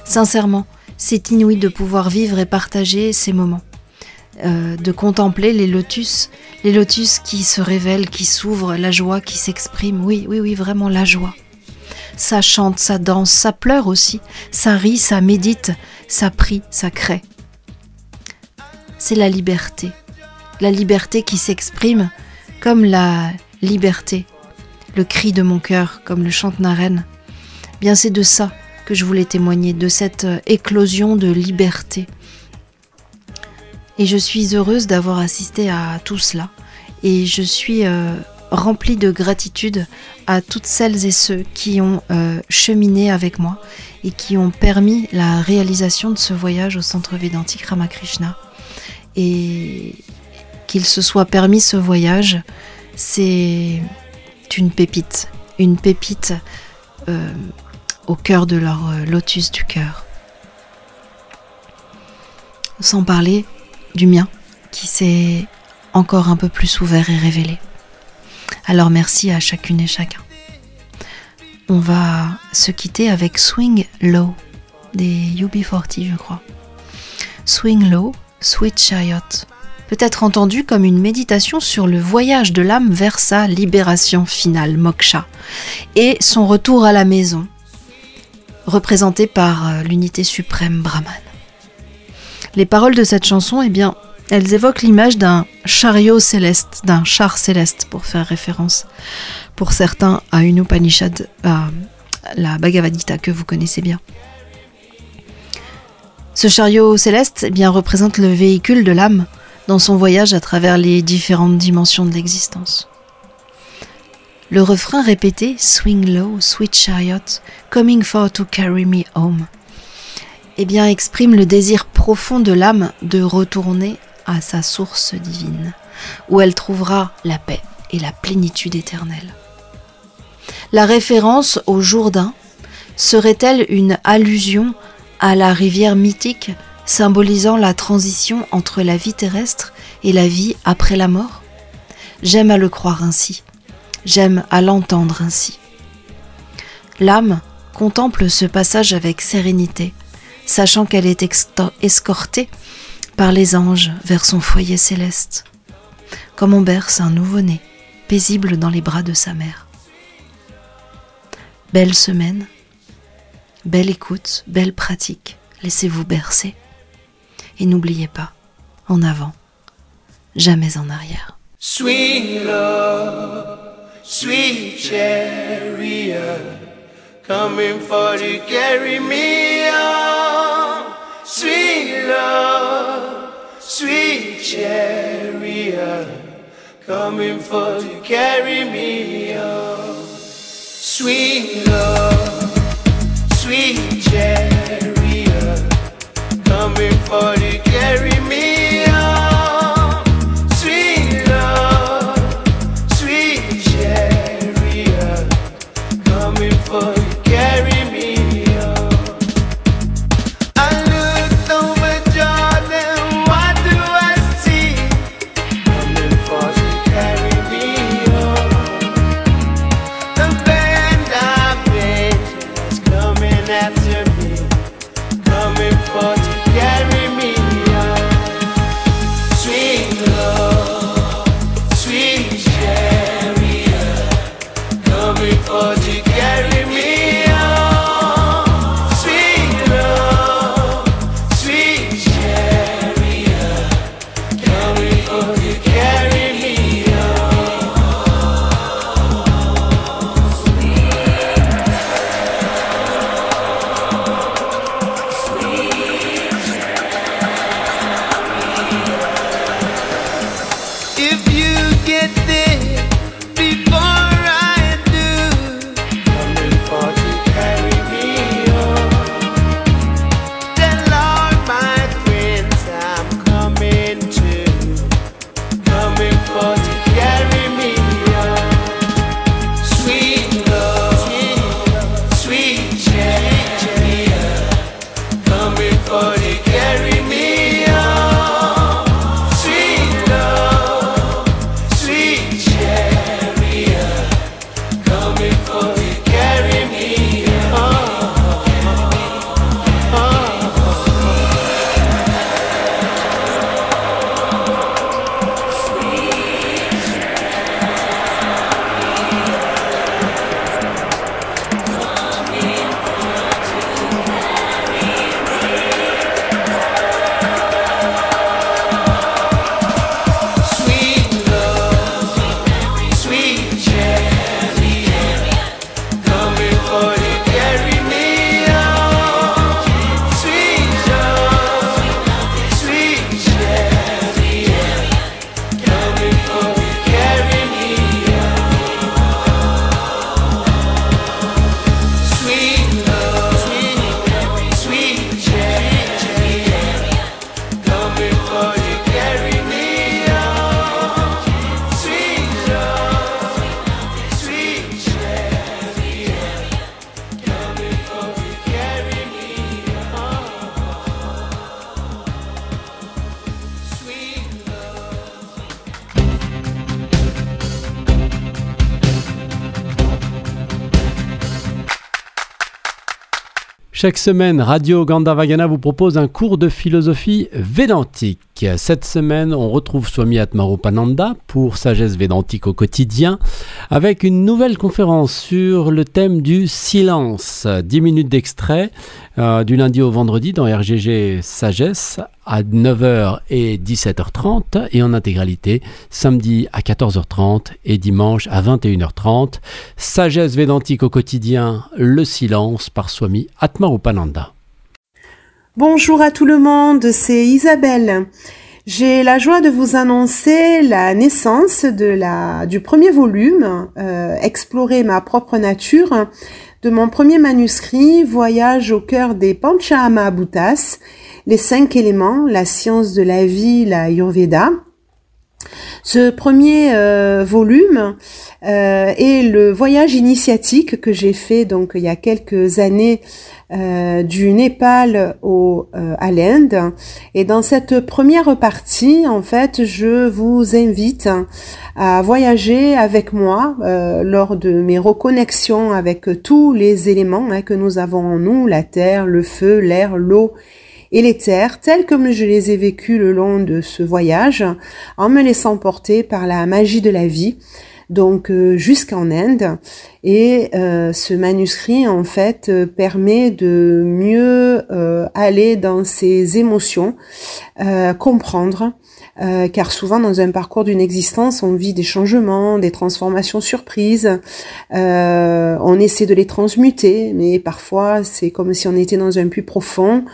Sincèrement, c'est inouï de pouvoir vivre et partager ces moments, euh, de contempler les lotus, les lotus qui se révèlent, qui s'ouvrent, la joie qui s'exprime. Oui, oui, oui, vraiment la joie. Ça chante, ça danse, ça pleure aussi, ça rit, ça médite, ça prie, ça crée. C'est la liberté. La liberté qui s'exprime comme la liberté, le cri de mon cœur, comme le chante Naren. Bien, c'est de ça que je voulais témoigner, de cette euh, éclosion de liberté. Et je suis heureuse d'avoir assisté à tout cela. Et je suis euh, remplie de gratitude à toutes celles et ceux qui ont euh, cheminé avec moi et qui ont permis la réalisation de ce voyage au centre védantique Ramakrishna. Et qu'il se soit permis ce voyage, c'est une pépite, une pépite euh, au cœur de leur euh, lotus du cœur. Sans parler du mien, qui s'est encore un peu plus ouvert et révélé. Alors merci à chacune et chacun. On va se quitter avec Swing Low des UB40, je crois. Swing Low, Sweet Chariot. Peut-être entendu comme une méditation sur le voyage de l'âme vers sa libération finale, moksha, et son retour à la maison, représenté par euh, l'unité suprême Brahman. Les paroles de cette chanson, eh bien, elles évoquent l'image d'un chariot céleste, d'un char céleste, pour faire référence, pour certains, à une Upanishad, à la Bhagavad Gita que vous connaissez bien. Ce chariot céleste eh bien, représente le véhicule de l'âme dans son voyage à travers les différentes dimensions de l'existence. Le refrain répété Swing low, sweet chariot, coming for to carry me home, eh bien, exprime le désir profond de l'âme de retourner à sa source divine, où elle trouvera la paix et la plénitude éternelle. La référence au Jourdain serait-elle une allusion à la rivière mythique symbolisant la transition entre la vie terrestre et la vie après la mort J'aime à le croire ainsi, j'aime à l'entendre ainsi. L'âme contemple ce passage avec sérénité, sachant qu'elle est escortée par les anges vers son foyer céleste, comme on berce un nouveau-né, paisible dans les bras de sa mère. Belle semaine, belle écoute, belle pratique, laissez-vous bercer. Et n'oubliez pas, en avant, jamais en arrière. Sweet love, sweet chariot, coming for to carry me on. Sweet love, sweet chariot, coming for to carry me on. Sweet love, sweet Chaque semaine, Radio Gandharvagana vous propose un cours de philosophie védantique. Cette semaine, on retrouve Swami Atmaropananda pour Sagesse védantique au quotidien avec une nouvelle conférence sur le thème du silence. 10 minutes d'extrait euh, du lundi au vendredi dans RGG Sagesse à 9h et 17h30 et en intégralité samedi à 14h30 et dimanche à 21h30. Sagesse védantique au quotidien, le silence par Swami Atmarupananda. Bonjour à tout le monde, c'est Isabelle. J'ai la joie de vous annoncer la naissance de la, du premier volume, euh, Explorer ma propre nature, de mon premier manuscrit, Voyage au cœur des Panchamahabhutas, les cinq éléments, la science de la vie, la Yurveda. Ce premier euh, volume euh, est le voyage initiatique que j'ai fait donc il y a quelques années euh, du Népal au, à l'Inde. Et dans cette première partie, en fait, je vous invite à voyager avec moi lors de mes reconnexions avec tous les éléments hein, que nous avons en nous, la terre, le feu, l'air, l'eau et les terres, tels comme je les ai vécus le long de ce voyage, en me laissant porter par la magie de la vie donc euh, jusqu'en Inde. Et euh, ce manuscrit, en fait, euh, permet de mieux euh, aller dans ses émotions, euh, comprendre. euh, car souvent dans un parcours d'une existence, on vit des changements, des transformations surprises, euh, on essaie de les transmuter, mais parfois c'est comme si on était dans un puits profond,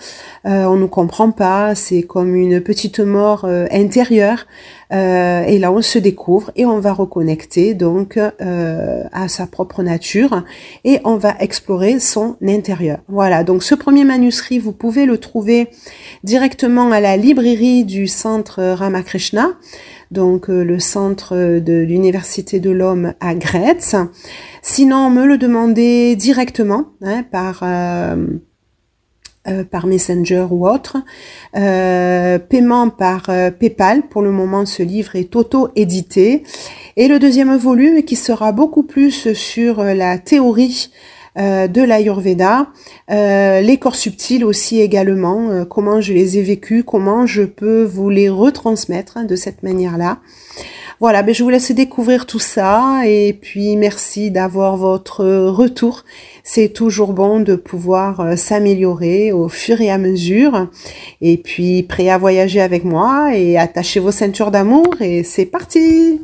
euh, on ne comprend pas, c'est comme une petite mort euh, intérieure, euh, et là on se découvre et on va reconnecter donc euh, à sa propre nature et on va explorer son intérieur. Voilà, donc ce premier manuscrit, vous pouvez le trouver directement à la librairie du centre Ramakrishna, donc euh, le centre de l'Université de l'Homme à Gretz. Sinon, me le demandez directement hein, par... euh, par Messenger ou autre. Euh, paiement par euh, PayPal. Pour le moment, ce livre est auto-édité. Et le deuxième volume qui sera beaucoup plus sur euh, la théorie de l'Ayurveda, les corps subtils aussi également, comment je les ai vécus, comment je peux vous les retransmettre hein, de cette manière-là. Voilà, ben je vous laisse découvrir tout ça et puis merci d'avoir votre retour. C'est toujours bon de pouvoir euh, s'améliorer au fur et à mesure. Et puis prêt à voyager avec moi et attachez vos ceintures d'amour et c'est parti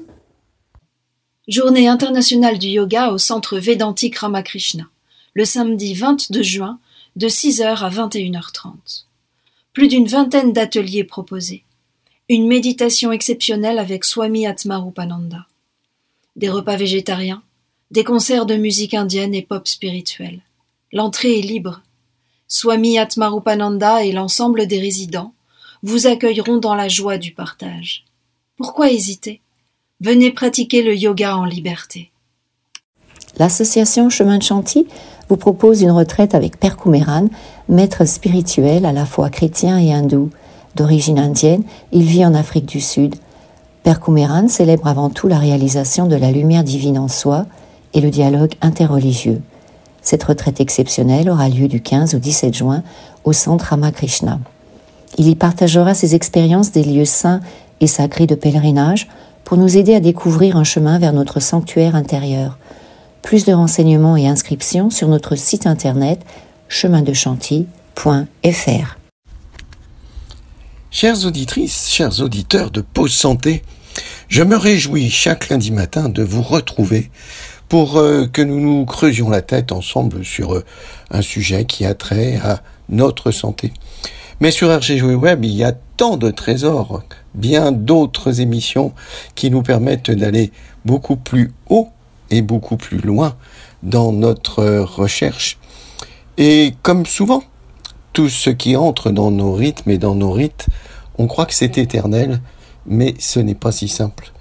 Journée internationale du yoga au centre Védantique Ramakrishna, le samedi 22 juin de 6h à 21h30. Plus d'une vingtaine d'ateliers proposés. Une méditation exceptionnelle avec Swami Atmarupananda. Des repas végétariens, des concerts de musique indienne et pop spirituelle. L'entrée est libre. Swami Atmarupananda et l'ensemble des résidents vous accueilleront dans la joie du partage. Pourquoi hésiter? Venez pratiquer le yoga en liberté. L'association Chemin de Chantilly vous propose une retraite avec Père Kumeran, maître spirituel à la fois chrétien et hindou. D'origine indienne, il vit en Afrique du Sud. Père Kumeran célèbre avant tout la réalisation de la lumière divine en soi et le dialogue interreligieux. Cette retraite exceptionnelle aura lieu du 15 au 17 juin au centre Ramakrishna. Il y partagera ses expériences des lieux saints et sacrés de pèlerinage pour nous aider à découvrir un chemin vers notre sanctuaire intérieur. Plus de renseignements et inscriptions sur notre site internet chemindechantilly.fr. Chères auditrices, chers auditeurs de Pause Santé, je me réjouis chaque lundi matin de vous retrouver pour euh, que nous nous creusions la tête ensemble sur euh, un sujet qui a trait à notre santé. Mais sur RGG Web, il y a tant de trésors, bien d'autres émissions qui nous permettent d'aller beaucoup plus haut et beaucoup plus loin dans notre euh, recherche. Et comme souvent, tout ce qui entre dans nos rythmes et dans nos rites, on croit que c'est éternel, mais ce n'est pas si simple.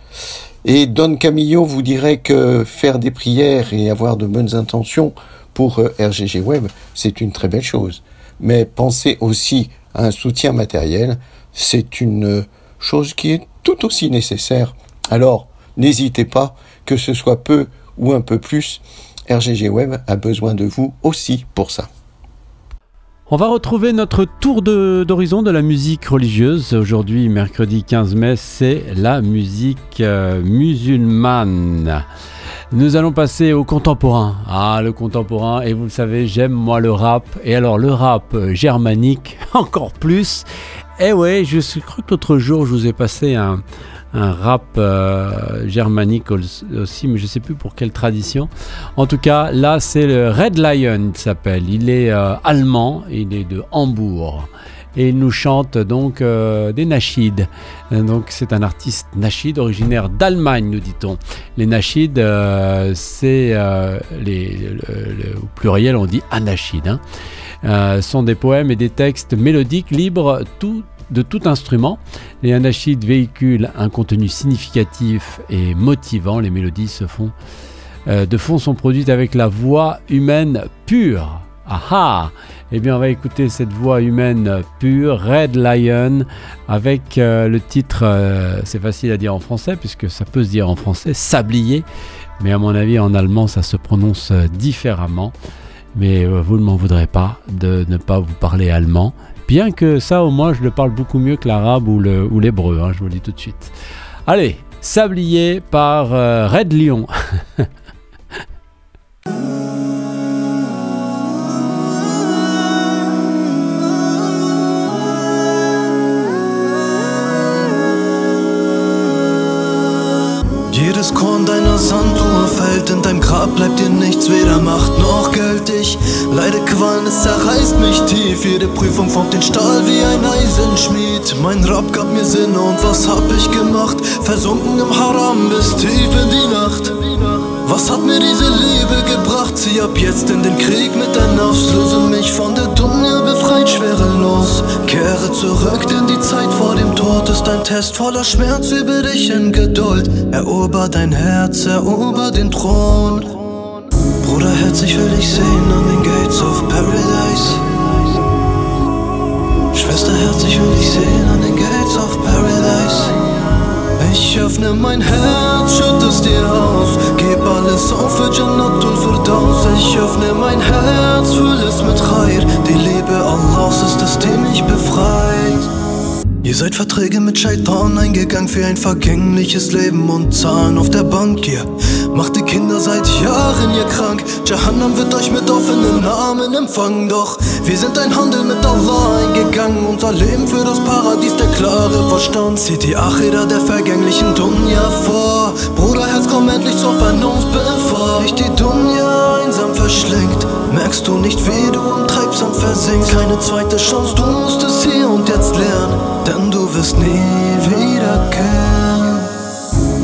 Et Don Camillo vous dirait que faire des prières et avoir de bonnes intentions pour euh, RGG Web, c'est une très belle chose. Mais penser aussi à un soutien matériel, c'est une euh, chose qui est tout aussi nécessaire. Alors, n'hésitez pas, que ce soit peu ou un peu plus, RGG Web a besoin de vous aussi pour ça. On va retrouver notre tour d'horizon de, la musique religieuse. Aujourd'hui, mercredi 15 mai, c'est la musique euh, musulmane. Nous allons passer au contemporain. Ah, le contemporain, et vous le savez, j'aime moi le rap. Et alors, le rap germanique, encore plus. Eh ouais, je crois que l'autre jour, je vous ai passé un, rap euh, germanique aussi, mais je ne sais plus pour quelle tradition. En tout cas, là, c'est le Red Lion, il s'appelle. Il est euh, allemand, il est de Hambourg. Et il nous chante donc euh, des nashids. Euh, Donc c'est un artiste nashid originaire d'Allemagne, nous dit-on. Les nashids, c'est le- au pluriel, on dit anachid. Hein. Euh, sont des poèmes et des textes mélodiques libres de tout instrument. Les anachides véhiculent un contenu significatif et motivant. Les mélodies se font, euh, de fond sont produites avec la voix humaine pure. Ah Eh bien, on va écouter cette voix humaine pure, Red Lion, avec euh, le titre, c'est facile à dire en français, puisque ça peut se dire en français, Sablier. Mais à mon avis, en allemand, ça se prononce différemment. Mais euh, vous ne m'en voudrez pas de ne pas vous parler allemand. Bien que ça, au moins, je le parle beaucoup mieux que l'arabe ou le- ou l'hébreu, hein, je vous le dis tout de suite. Allez, Sablier par euh, Red Lion. Sanduhr fällt in deinem Grab, bleibt dir nichts, weder Macht noch Geld. Ich leide Qualen, es zerreißt mich tief. Jede Prüfung formt den Stahl wie ein Eisenschmied. Mein Rap gab mir Sinn und was hab ich gemacht? Versunken im Haram bis tief in die Nacht. Was hat mir diese Liebe gebracht? Zieh ab jetzt in den Krieg mit der Nafs, löse mich von der Dunya, befreit schwerelos. Kehre zurück, denn die Zeit vor dem Tod ist ein Test voller Schmerz, übe dich in Geduld. Erober dein Herz, erober den Thron. Bruder, Herz, ich will dich sehen an den Gates of Paradise. Schwester, Herz, ich will dich sehen an den Gates of Paradise. Ich öffne mein Herz, schütt es dir aus. Geb alles auf für Jannatul Firdaus. Ich öffne mein Herz, füll es mit Khair. Die Liebe Allahs ist es, die mich befreit. Ihr seid Verträge mit Shaitan eingegangen für ein vergängliches Leben und Zahlen auf der Bank. Ihr macht die Kinder seit Jahren ihr krank. Jahannam wird euch mit offenen Armen empfangen. Doch wir sind ein Handel mit Allah eingegangen. Unser Leben für das Paradies, der klare Verstand. Zieht die Achira der vergänglichen Dunya vor. Bruderherz, komm endlich zur Vernunft, bevor dich die Dunya einsam verschlingt. Merkst du nicht, wie du im Treibsand versinkst? Keine zweite Chance, du musst es hier und jetzt lernen. Wirst nie wiederkehren.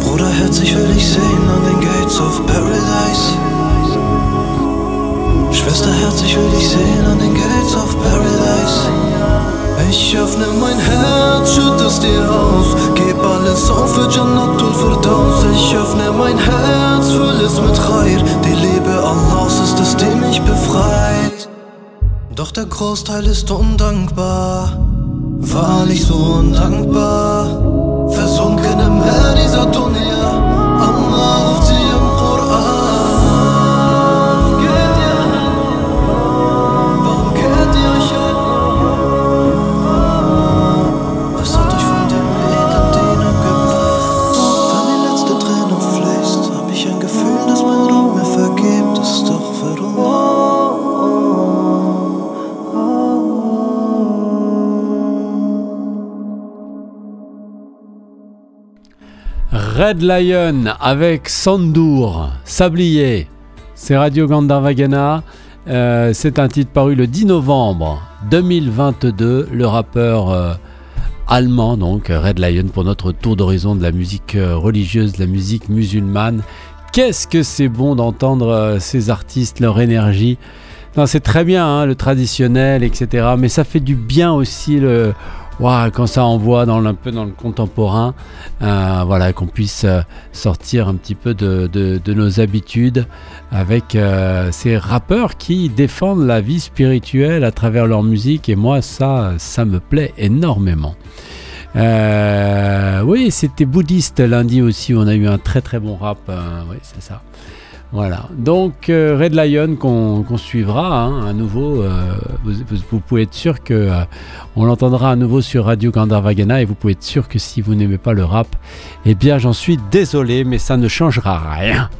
Bruderherz, ich will dich sehen an den Gates of Paradise. Schwesterherz, ich will dich sehen an den Gates of Paradise. Ich öffne mein Herz, schütt es dir aus. Geb alles auf für Jannatul Firdaus. Ich öffne mein Herz, füll es mit Khair. Die Liebe Allahs ist es, die mich befreit. Doch der Großteil ist undankbar. Wahrlich so undankbar. Versunken im Meer dieser Dunya. Red Lion avec Sandour, Sablier. C'est Radio Gandharvagana. Euh, c'est un titre paru le 10 novembre 2022. Le rappeur euh, allemand, donc Red Lion, pour notre tour d'horizon de la musique euh, religieuse, de la musique musulmane. Qu'est-ce que c'est bon d'entendre ces artistes, leur énergie? Non, c'est très bien hein, le traditionnel, etc. Mais ça fait du bien aussi le, Ouah, quand ça envoie dans un peu dans le contemporain, euh, voilà, qu'on puisse euh, sortir un petit peu de, nos habitudes avec euh, ces rappeurs qui défendent la vie spirituelle à travers leur musique. Et moi, ça, ça me plaît énormément. Oui, c'était bouddhiste lundi aussi. On a eu un très très bon rap. oui, c'est ça. Voilà. Donc euh, Red Lion qu'on suivra hein, à nouveau. euh, vous pouvez être sûr que euh, on l'entendra à nouveau sur Radio Gandharvagana et vous pouvez être sûr que si vous n'aimez pas le rap, eh bien j'en suis désolé, mais ça ne changera rien.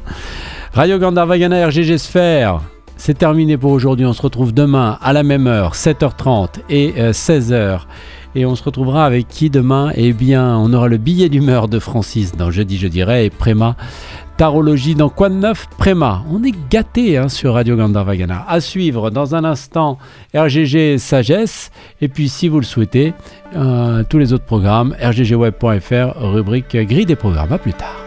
Radio Gandharvagana RGG Sphère. C'est terminé pour aujourd'hui. On se retrouve demain à la même heure, 7h30 et 16h. Et on se retrouvera avec qui demain? Eh bien, on aura le billet d'humeur de Francis dans Jeudi, je dirais, et Préma. Tarologie dans Quoi de neuf Préma. On est gâté hein, sur Radio Gandharvagana. À suivre dans un instant RGG Sagesse. Et puis, si vous le souhaitez, euh, tous les autres programmes, rggweb.fr, rubrique grille des programmes. À plus tard.